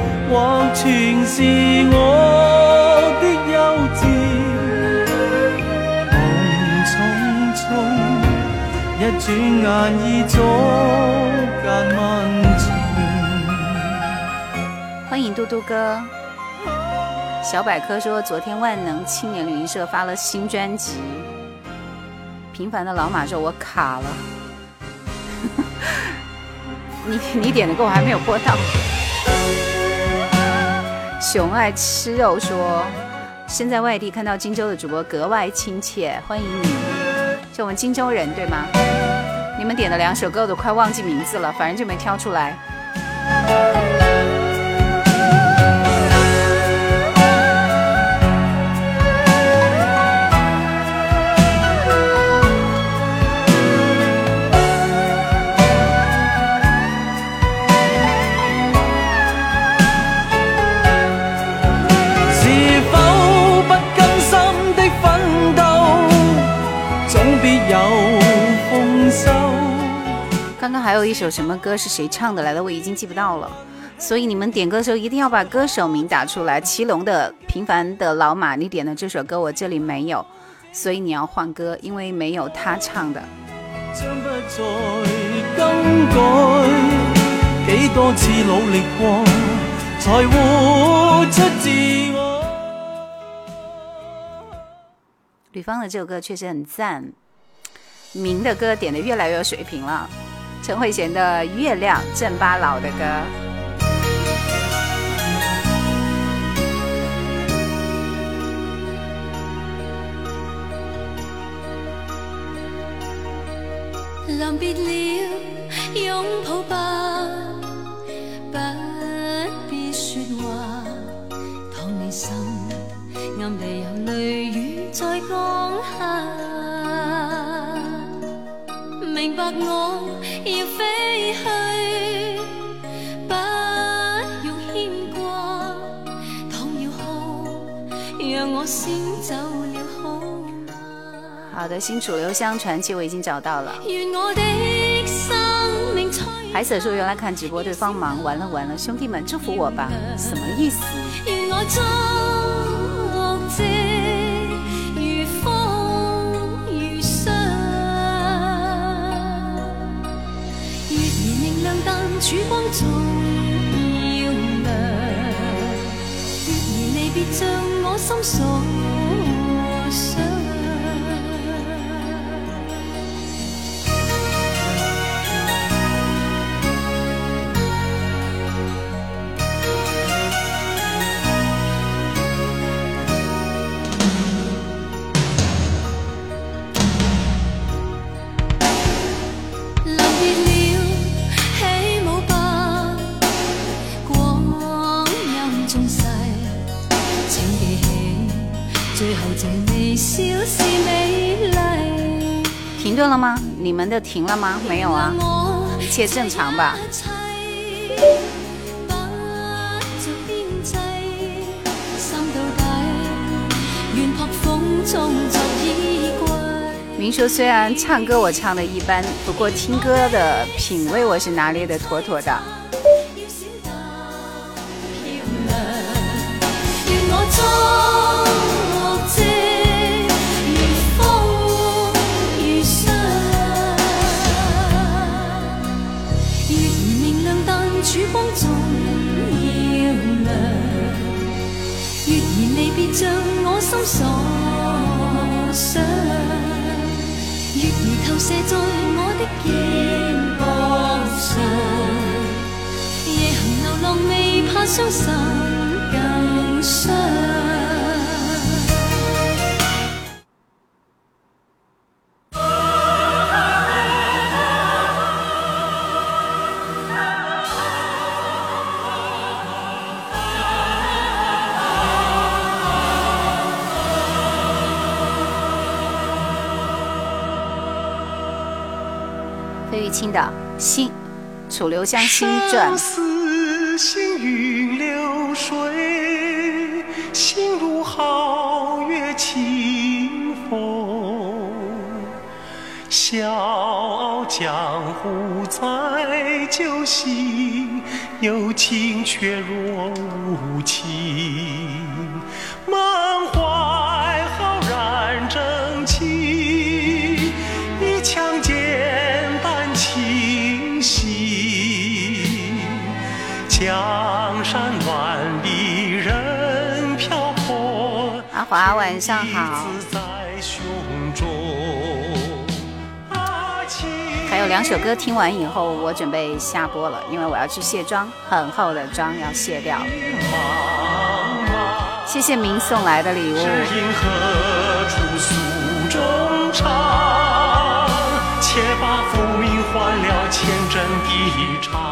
全是我的幼稚。匆匆，一转眼已欢迎嘟嘟哥。小百科说，昨天万能青年旅行社发了新专辑。平凡的老马说，我卡了。你你点的歌我还没有播到。熊爱吃肉说：“身在外地看到荆州的主播格外亲切，欢迎你，是我们荆州人，对吗？你们点的两首歌都快忘记名字了，反正就没挑出来。”刚刚还有一首什么歌是谁唱的？来的，我已经记不到了。所以你们点歌的时候一定要把歌手名打出来。祁隆的《平凡的老马》，你点的这首歌我这里没有，所以你要换歌，因为没有他唱的。吕方的这首歌确实很赞，明的歌点的越来越有水平了。陈慧娴的《月亮》，镇巴佬的歌。临别了，拥抱吧，不必说话。当你心暗地有泪雨在降下。白我要飞去，不用牵挂。倘要哭，让我先走了好吗？好的，新主流香传奇我已经找到了。愿我的生命海瑟说：“原来看直播，对方忙，完了完了，兄弟们祝福我吧，什么意思？”愿我终曙光总要亮，月儿离别像我心所想。停顿了吗？你们都停了吗？没有啊，一切正常吧。明叔虽然唱歌我唱的一般，不过听歌的品味我是拿捏的妥妥的。像我心所想，月儿投射在我的肩膊上，夜行流浪未怕伤心。听的《心，楚留香新传》，行如皓月清风，笑傲江湖在酒醒，有情却若无情。晚上好，还有两首歌听完以后，我准备下播了，因为我要去卸妆，很厚的妆要卸掉。谢谢明送来的礼物。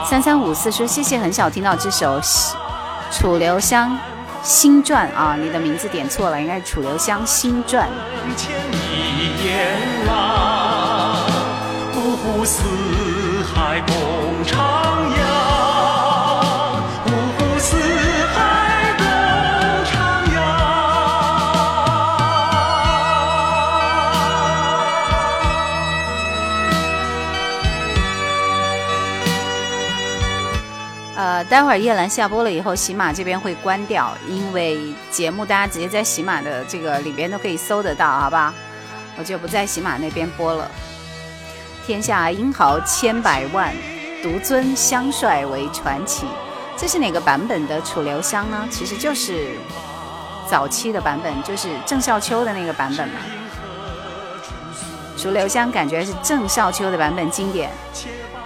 三三五四说：“谢谢，很少听到这首《楚留香》。新传啊，你的名字点错了，应该是楚留香新传。待会儿叶兰下播了以后，喜马这边会关掉，因为节目大家直接在喜马的这个里边都可以搜得到，好吧？我就不在喜马那边播了。天下英豪千百万，独尊香帅为传奇。这是哪个版本的《楚留香》呢？其实就是早期的版本，就是郑少秋的那个版本嘛。楚留香感觉是郑少秋的版本经典。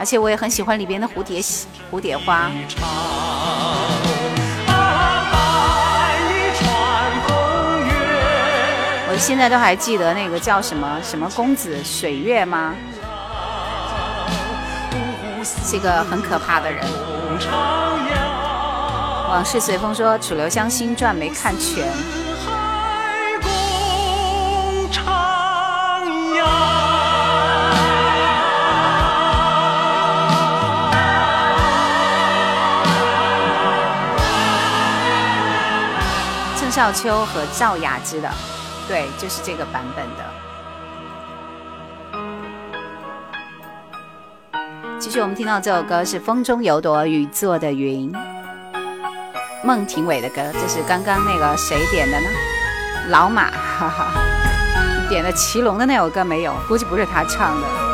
而且我也很喜欢里边的蝴蝶蝴蝶花。我现在都还记得那个叫什么什么公子水月吗？这个很可怕的人。往事随风说《楚留香新传》没看全。少秋和赵雅芝的，对，就是这个版本的。继续，我们听到这首歌是《风中有朵雨做的云》，孟庭苇的歌。这是刚刚那个谁点的呢？老马，哈哈，点了祁隆的那首歌没有？估计不是他唱的。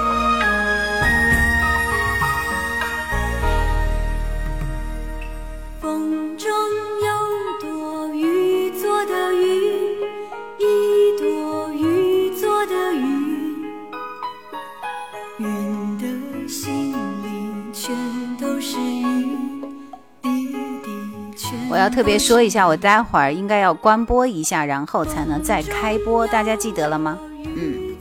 特别说一下，我待会儿应该要关播一下，然后才能再开播。大家记得了吗？嗯。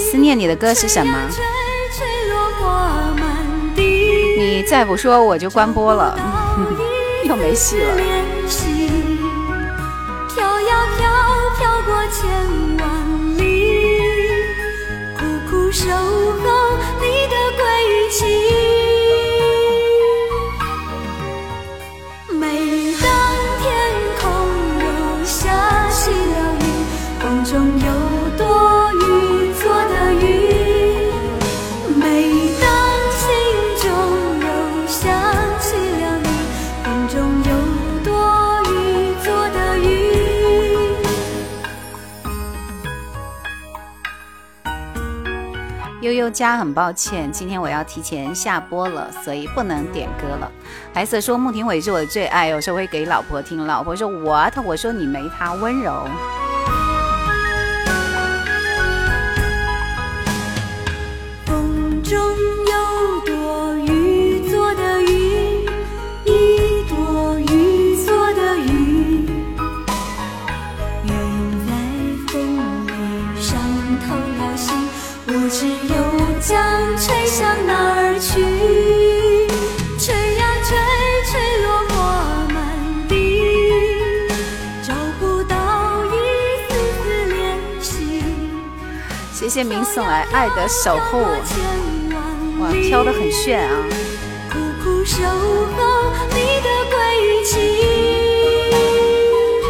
思念你的歌是什么？你再不说我就关播了，又没戏了。悠悠家很抱歉，今天我要提前下播了，所以不能点歌了。白色说：“穆庭伟是我的最爱，有时候会给老婆听。老婆说：‘what？’ 我说你没他温柔。”夜明送来爱的守护，哇，飘得很炫啊！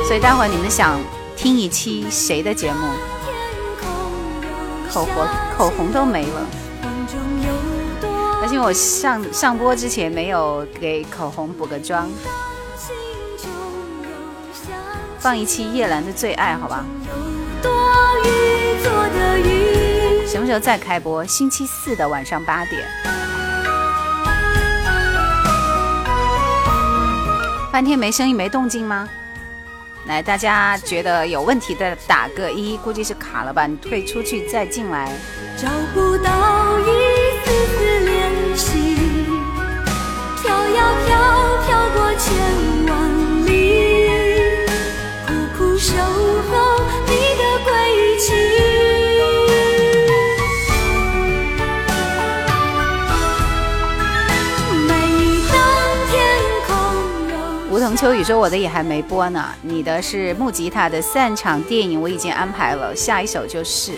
所以待会你们想听一期谁的节目？口红口红都没了，而且我上上播之前没有给口红补个妆，放一期叶兰的最爱，好吧？什么时候再开播？星期四的晚上八点。半天没声音没动静吗？来，大家觉得有问题的打个一，估计是卡了吧？你退出去再进来。找不到一丝丝飘飘，飘呀过千万里，苦苦守候。秋雨说：“我的也还没播呢，你的是木吉他的散场电影，我已经安排了，下一首就是。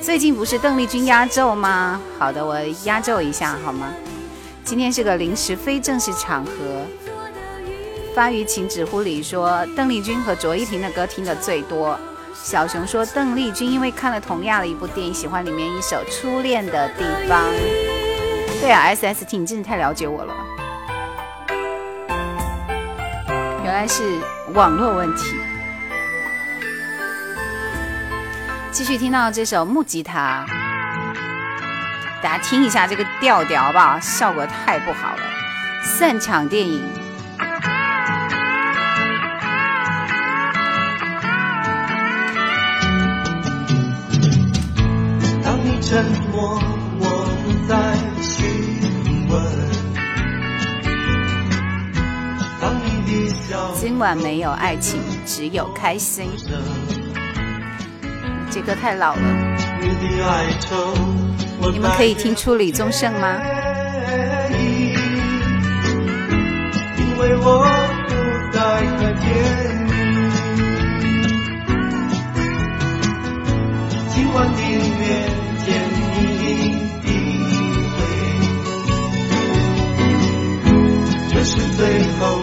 最近不是邓丽君压轴吗？好的，我压轴一下好吗？今天是个临时非正式场合。发于请指呼里说，邓丽君和卓依婷的歌听的最多。小熊说，邓丽君因为看了同样的一部电影，喜欢里面一首《初恋的地方》。对啊，SST，你真的太了解我了。”原来是网络问题。继续听到这首木吉他，大家听一下这个调调吧，效果太不好了。散场电影。当你沉默，我不再询问。今晚没有爱情，只有开心。这歌太老了，你们可以听出李宗盛吗？因为我不再看见你，今晚宁愿见你一回，这是最后。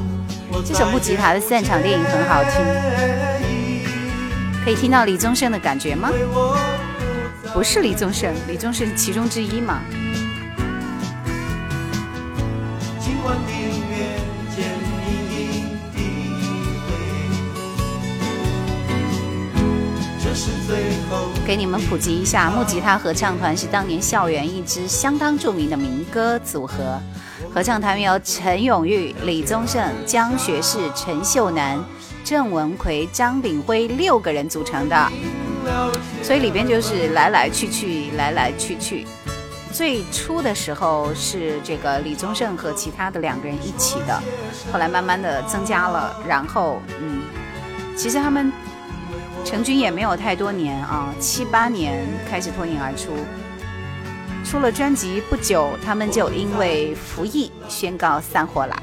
这首木吉他的散场电影很好听，可以听到李宗盛的感觉吗？不是李宗盛，李宗盛其中之一嘛。给你们普及一下，木吉他合唱团是当年校园一支相当著名的民歌组合。合唱团由陈永玉、李宗盛、江学士、陈秀楠、郑文奎、张炳辉六个人组成的，所以里边就是来来去去，来来去去。最初的时候是这个李宗盛和其他的两个人一起的，后来慢慢的增加了，然后嗯，其实他们成军也没有太多年啊，七八年开始脱颖而出。出了专辑不久，他们就因为服役宣告散伙了。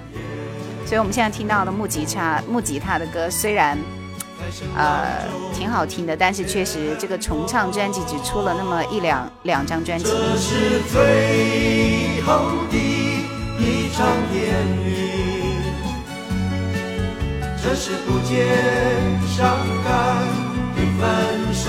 所以我们现在听到的木吉他、木吉他的歌，虽然，呃，挺好听的，但是确实这个重唱专辑只出了那么一两两张专辑。这是不见伤感的分手。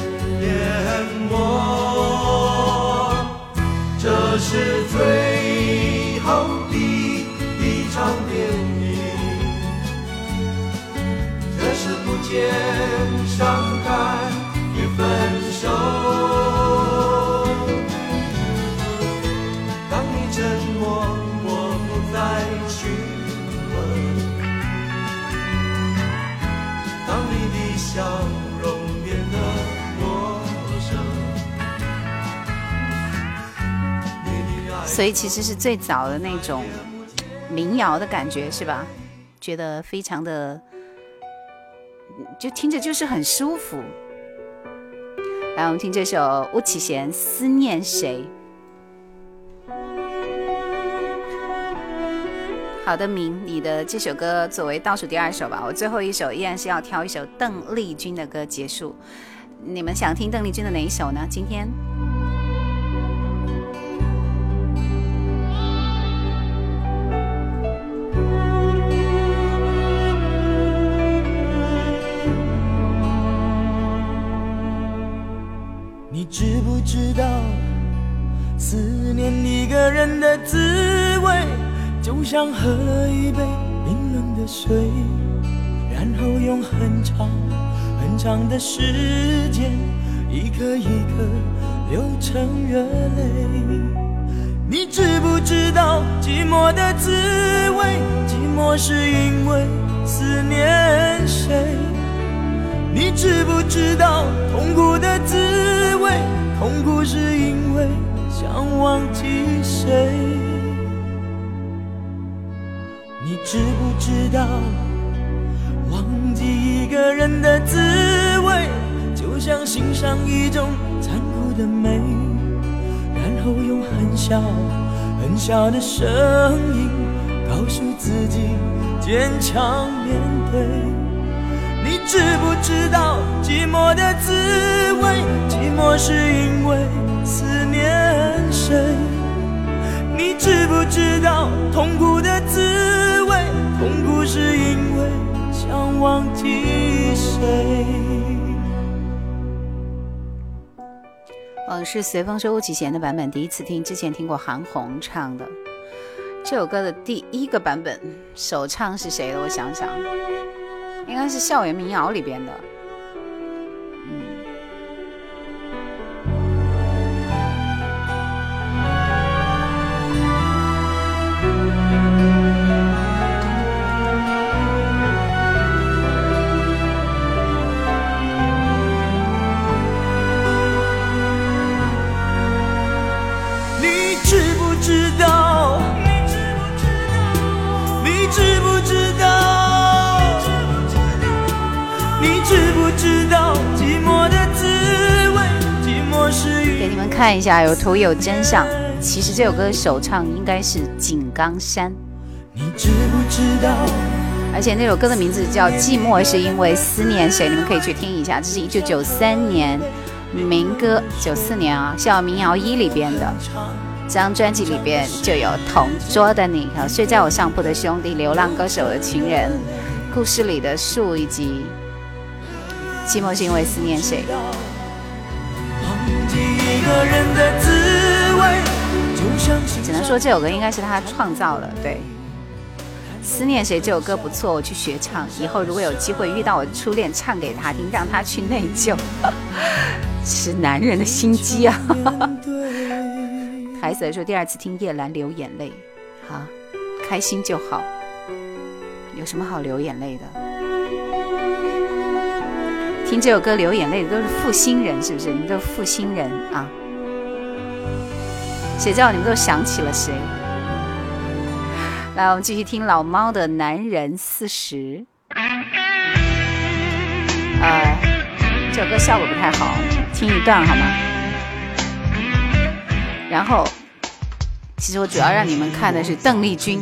淹没，这是最后的一场电影，这是不见伤感的分手。所以其实是最早的那种民谣的感觉，是吧？觉得非常的，就听着就是很舒服。来，我们听这首巫启贤《思念谁》。好的，明，你的这首歌作为倒数第二首吧。我最后一首依然是要挑一首邓丽君的歌结束。你们想听邓丽君的哪一首呢？今天？知道思念一个人的滋味，就像喝一杯冰冷的水，然后用很长很长的时间，一颗一颗流成热泪。你知不知道寂寞的滋味？寂寞是因为思念谁？你知不知道痛苦的滋味？痛苦是因为想忘记谁？你知不知道忘记一个人的滋味，就像欣赏一种残酷的美？然后用很小很小的声音告诉自己，坚强面对。你知不知道寂寞的滋味？寂寞是因为思念谁？你知不知道痛苦的滋味？痛苦是因为想忘记谁？嗯，是《随风》收起启的版本，第一次听，之前听过韩红唱的这首歌的第一个版本，首唱是谁的？我想想。应该是校园民谣里边的。看一下，有图有真相。其实这首歌首唱应该是《井冈山》，而且那首歌的名字叫《寂寞》，是因为思念谁？你们可以去听一下。这是一九九三年，民歌九四年啊，《笑民谣一》里边的这张专辑里边就有《同桌的你》和《睡在我上铺的兄弟》《流浪歌手的情人》《故事里的树》以及《寂寞是因为思念谁》。个人的滋味。就像只能说这首歌应该是他创造了，对。思念谁？这首歌不错，我去学唱。以后如果有机会遇到我初恋，唱给他听，让他去内疚。是男人的心机啊！孩子说第二次听叶兰流眼泪，啊，开心就好，有什么好流眼泪的？听这首歌流眼泪的都是负心人，是不是？你们都负心人啊！谁叫你们都想起了谁？来，我们继续听老猫的《男人四十》。呃，这首歌效果不太好，听一段好吗？然后，其实我主要让你们看的是邓丽君。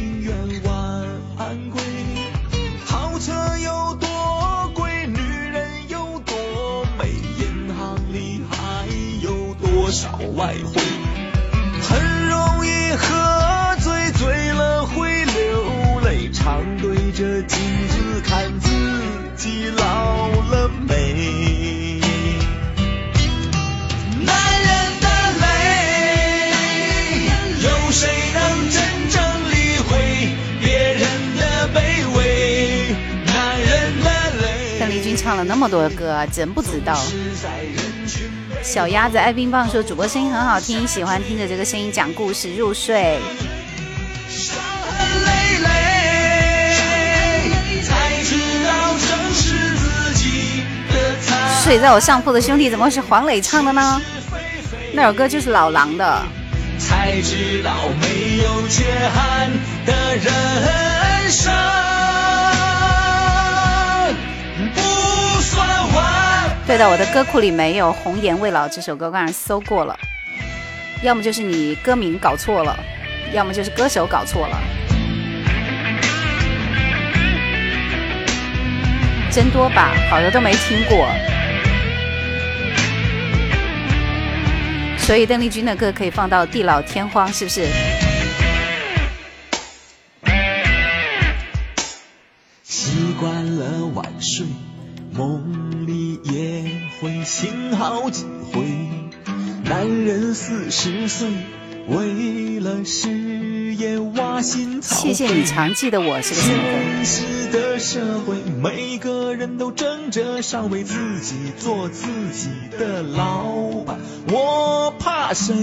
愿晚安归，豪车有多贵？女人有多美？银行里还有多少外汇？很容易喝醉，醉了会流泪，常对着镜。那么多歌真不知道。小鸭子爱冰棒说主播声音很好听，喜欢听着这个声音讲故事入睡。睡在我上铺的兄弟怎么是黄磊唱的呢？那首歌就是老狼的。才知道没有缺憾的人生。的，我的歌库里没有《红颜未老》这首歌，刚才搜过了，要么就是你歌名搞错了，要么就是歌手搞错了。真多吧，好的都没听过。所以邓丽君的歌可以放到《地老天荒》，是不是？习惯了晚睡。梦里也会醒好几回男人四十岁为了事业挖心谢谢你常记得我是个现实的社会每个人都争着上位自己做自己的老板我怕谁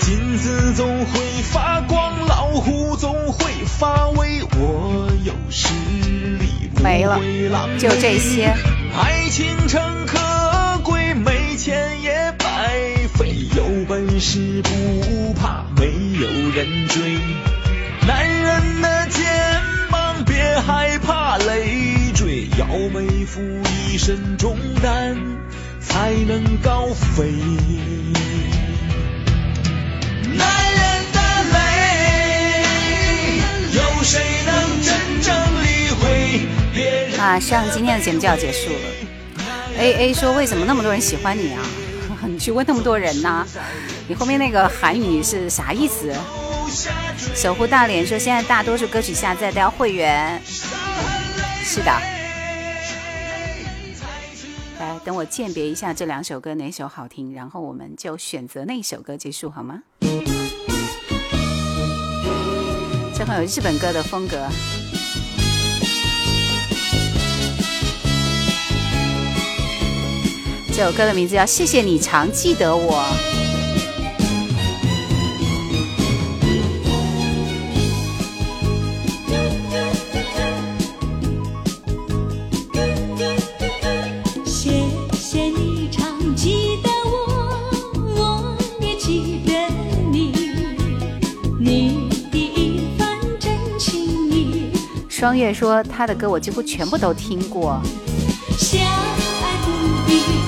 金子总会发光老虎总会发威我有时没了就这些爱情诚可贵没钱也白费有本事不怕没有人追男人的肩膀别害怕累赘要背负一身重担才能高飞男人的泪有谁能马上今天的节目就要结束了。A A 说：“为什么那么多人喜欢你啊？你去问那么多人呢？你后面那个韩语是啥意思？”守护大连说：“现在大多数歌曲下载都要会员。”是的。来，等我鉴别一下这两首歌哪首好听，然后我们就选择那首歌结束好吗？这很有日本歌的风格。这首歌的名字叫《谢谢你常记得我》。谢谢你常记得我，我也记得你，你的一番真情意。双月说他的歌我几乎全部都听过。相爱不必。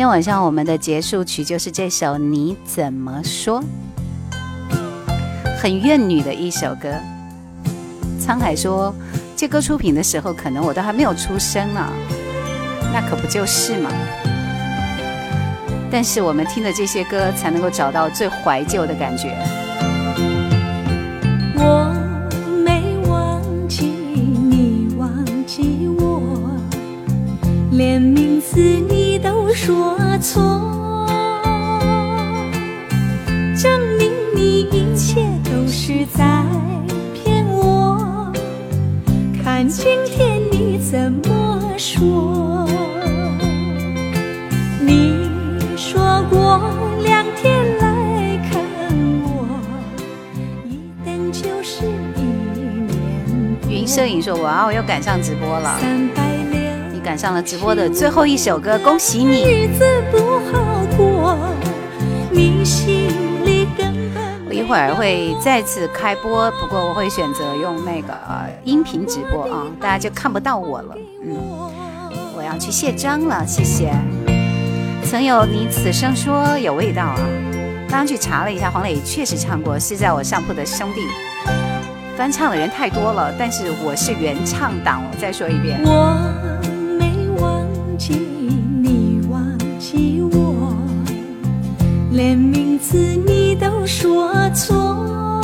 今天晚上我们的结束曲就是这首《你怎么说》，很怨女的一首歌。沧海说，这歌出品的时候，可能我都还没有出生啊。那可不就是嘛？但是我们听的这些歌，才能够找到最怀旧的感觉。连名字你都说错，证明你一切都是在骗我。看今天你怎么说？你说过两天来看我，一等就是一年。云摄影说，哇，我又赶上直播了。赶上了直播的最后一首歌，恭喜你！我一会儿会再次开播，不过我会选择用那个音频直播啊，大家就看不到我了。嗯，我要去卸妆了，谢谢。曾有你此生说有味道啊！刚刚去查了一下，黄磊确实唱过，是在我上铺的兄弟翻唱的人太多了，但是我是原唱党。我再说一遍。请你忘记我连名字你都说错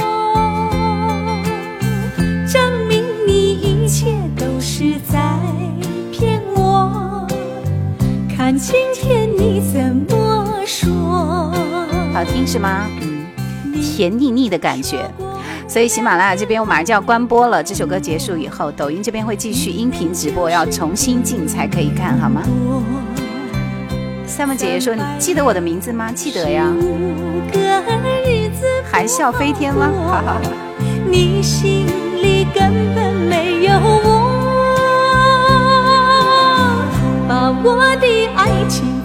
证明你一切都是在骗我看今天你怎么说好听是吗甜腻腻的感觉所以喜马拉雅这边我马上就要关播了，这首歌结束以后，抖音这边会继续音频直播，要重新进才可以看，好吗？三木姐姐说：“你记得我的名字吗？”记得呀。含 笑飞天吗？哈哈哈。把我的爱情。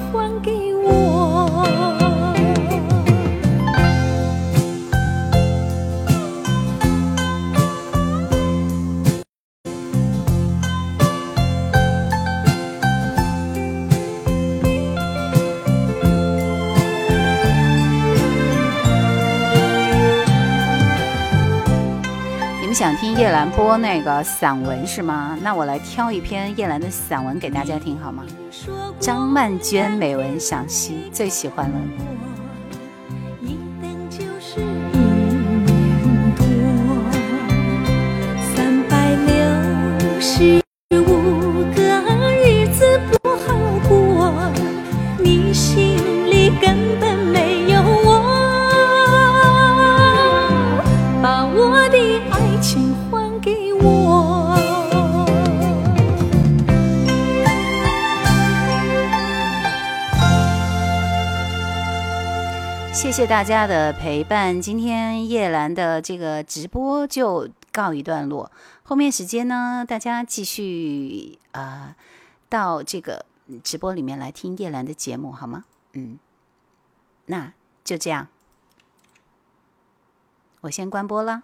兰播那个散文是吗？那我来挑一篇叶兰的散文给大家听好吗？张曼娟美文赏析，最喜欢了。谢谢大家的陪伴，今天叶兰的这个直播就告一段落。后面时间呢，大家继续啊，到这个直播里面来听叶兰的节目，好吗？嗯，那就这样，我先关播了。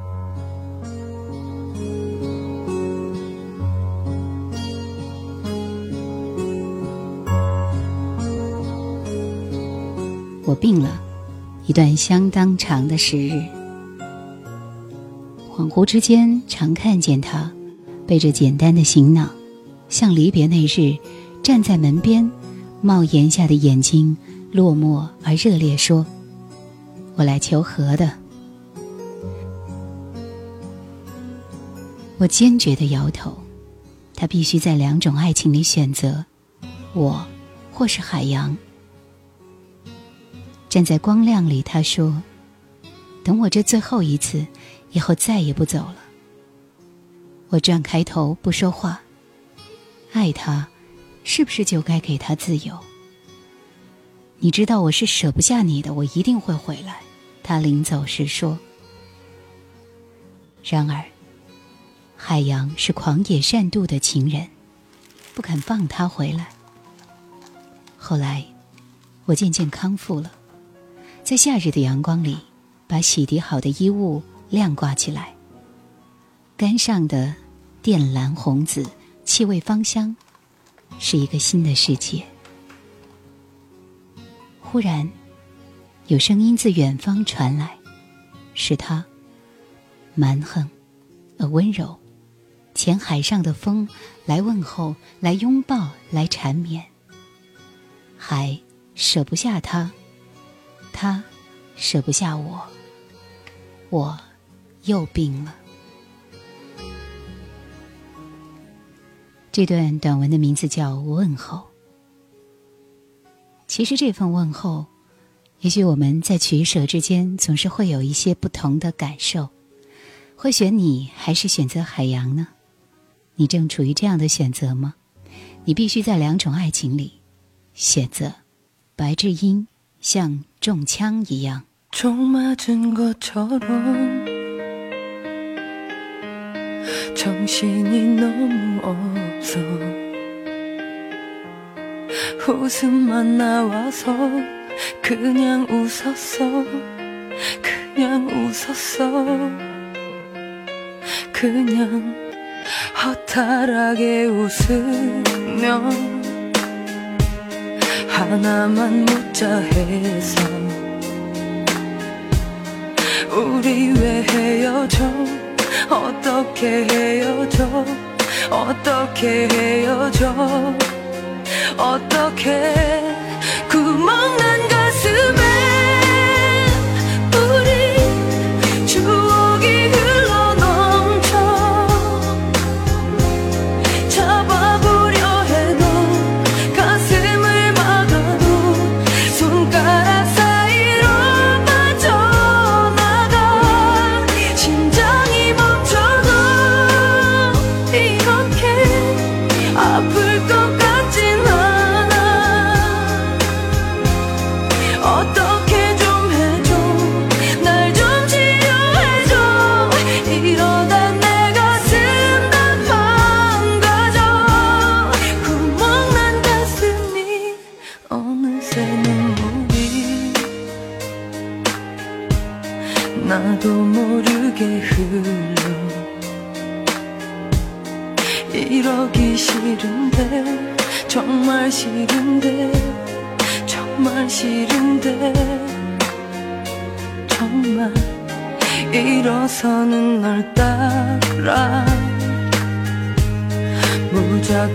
我病了，一段相当长的时日。恍惚之间，常看见他背着简单的行囊，像离别那日，站在门边，帽檐下的眼睛落寞而热烈，说：“我来求和的。”我坚决的摇头，他必须在两种爱情里选择我，或是海洋。站在光亮里，他说：“等我这最后一次，以后再也不走了。”我转开头不说话。爱他，是不是就该给他自由？你知道我是舍不下你的，我一定会回来。他临走时说。然而，海洋是狂野善妒的情人，不肯放他回来。后来，我渐渐康复了。在夏日的阳光里，把洗涤好的衣物晾挂起来。杆上的靛蓝、红紫，气味芳香，是一个新的世界。忽然，有声音自远方传来，是他，蛮横而温柔，前海上的风来问候，来拥抱，来缠绵，还舍不下他。他舍不下我，我又病了。这段短文的名字叫《问候》。其实这份问候，也许我们在取舍之间总是会有一些不同的感受。会选你，还是选择海洋呢？你正处于这样的选择吗？你必须在两种爱情里选择。白智英。 像中枪一样。 총 맞은 것처럼 정신이 너무 없어 웃음만 나와서 그냥 웃었어 그냥 웃었어 그냥 허탈하게 웃으며 하나만 묻자 해서 우리 왜 헤어져 어떻게 헤어져 어떻게 헤어져 어떻게 구멍난 가슴에 싫은데 정말 싫은데 정말 일어서는 널 따라 무작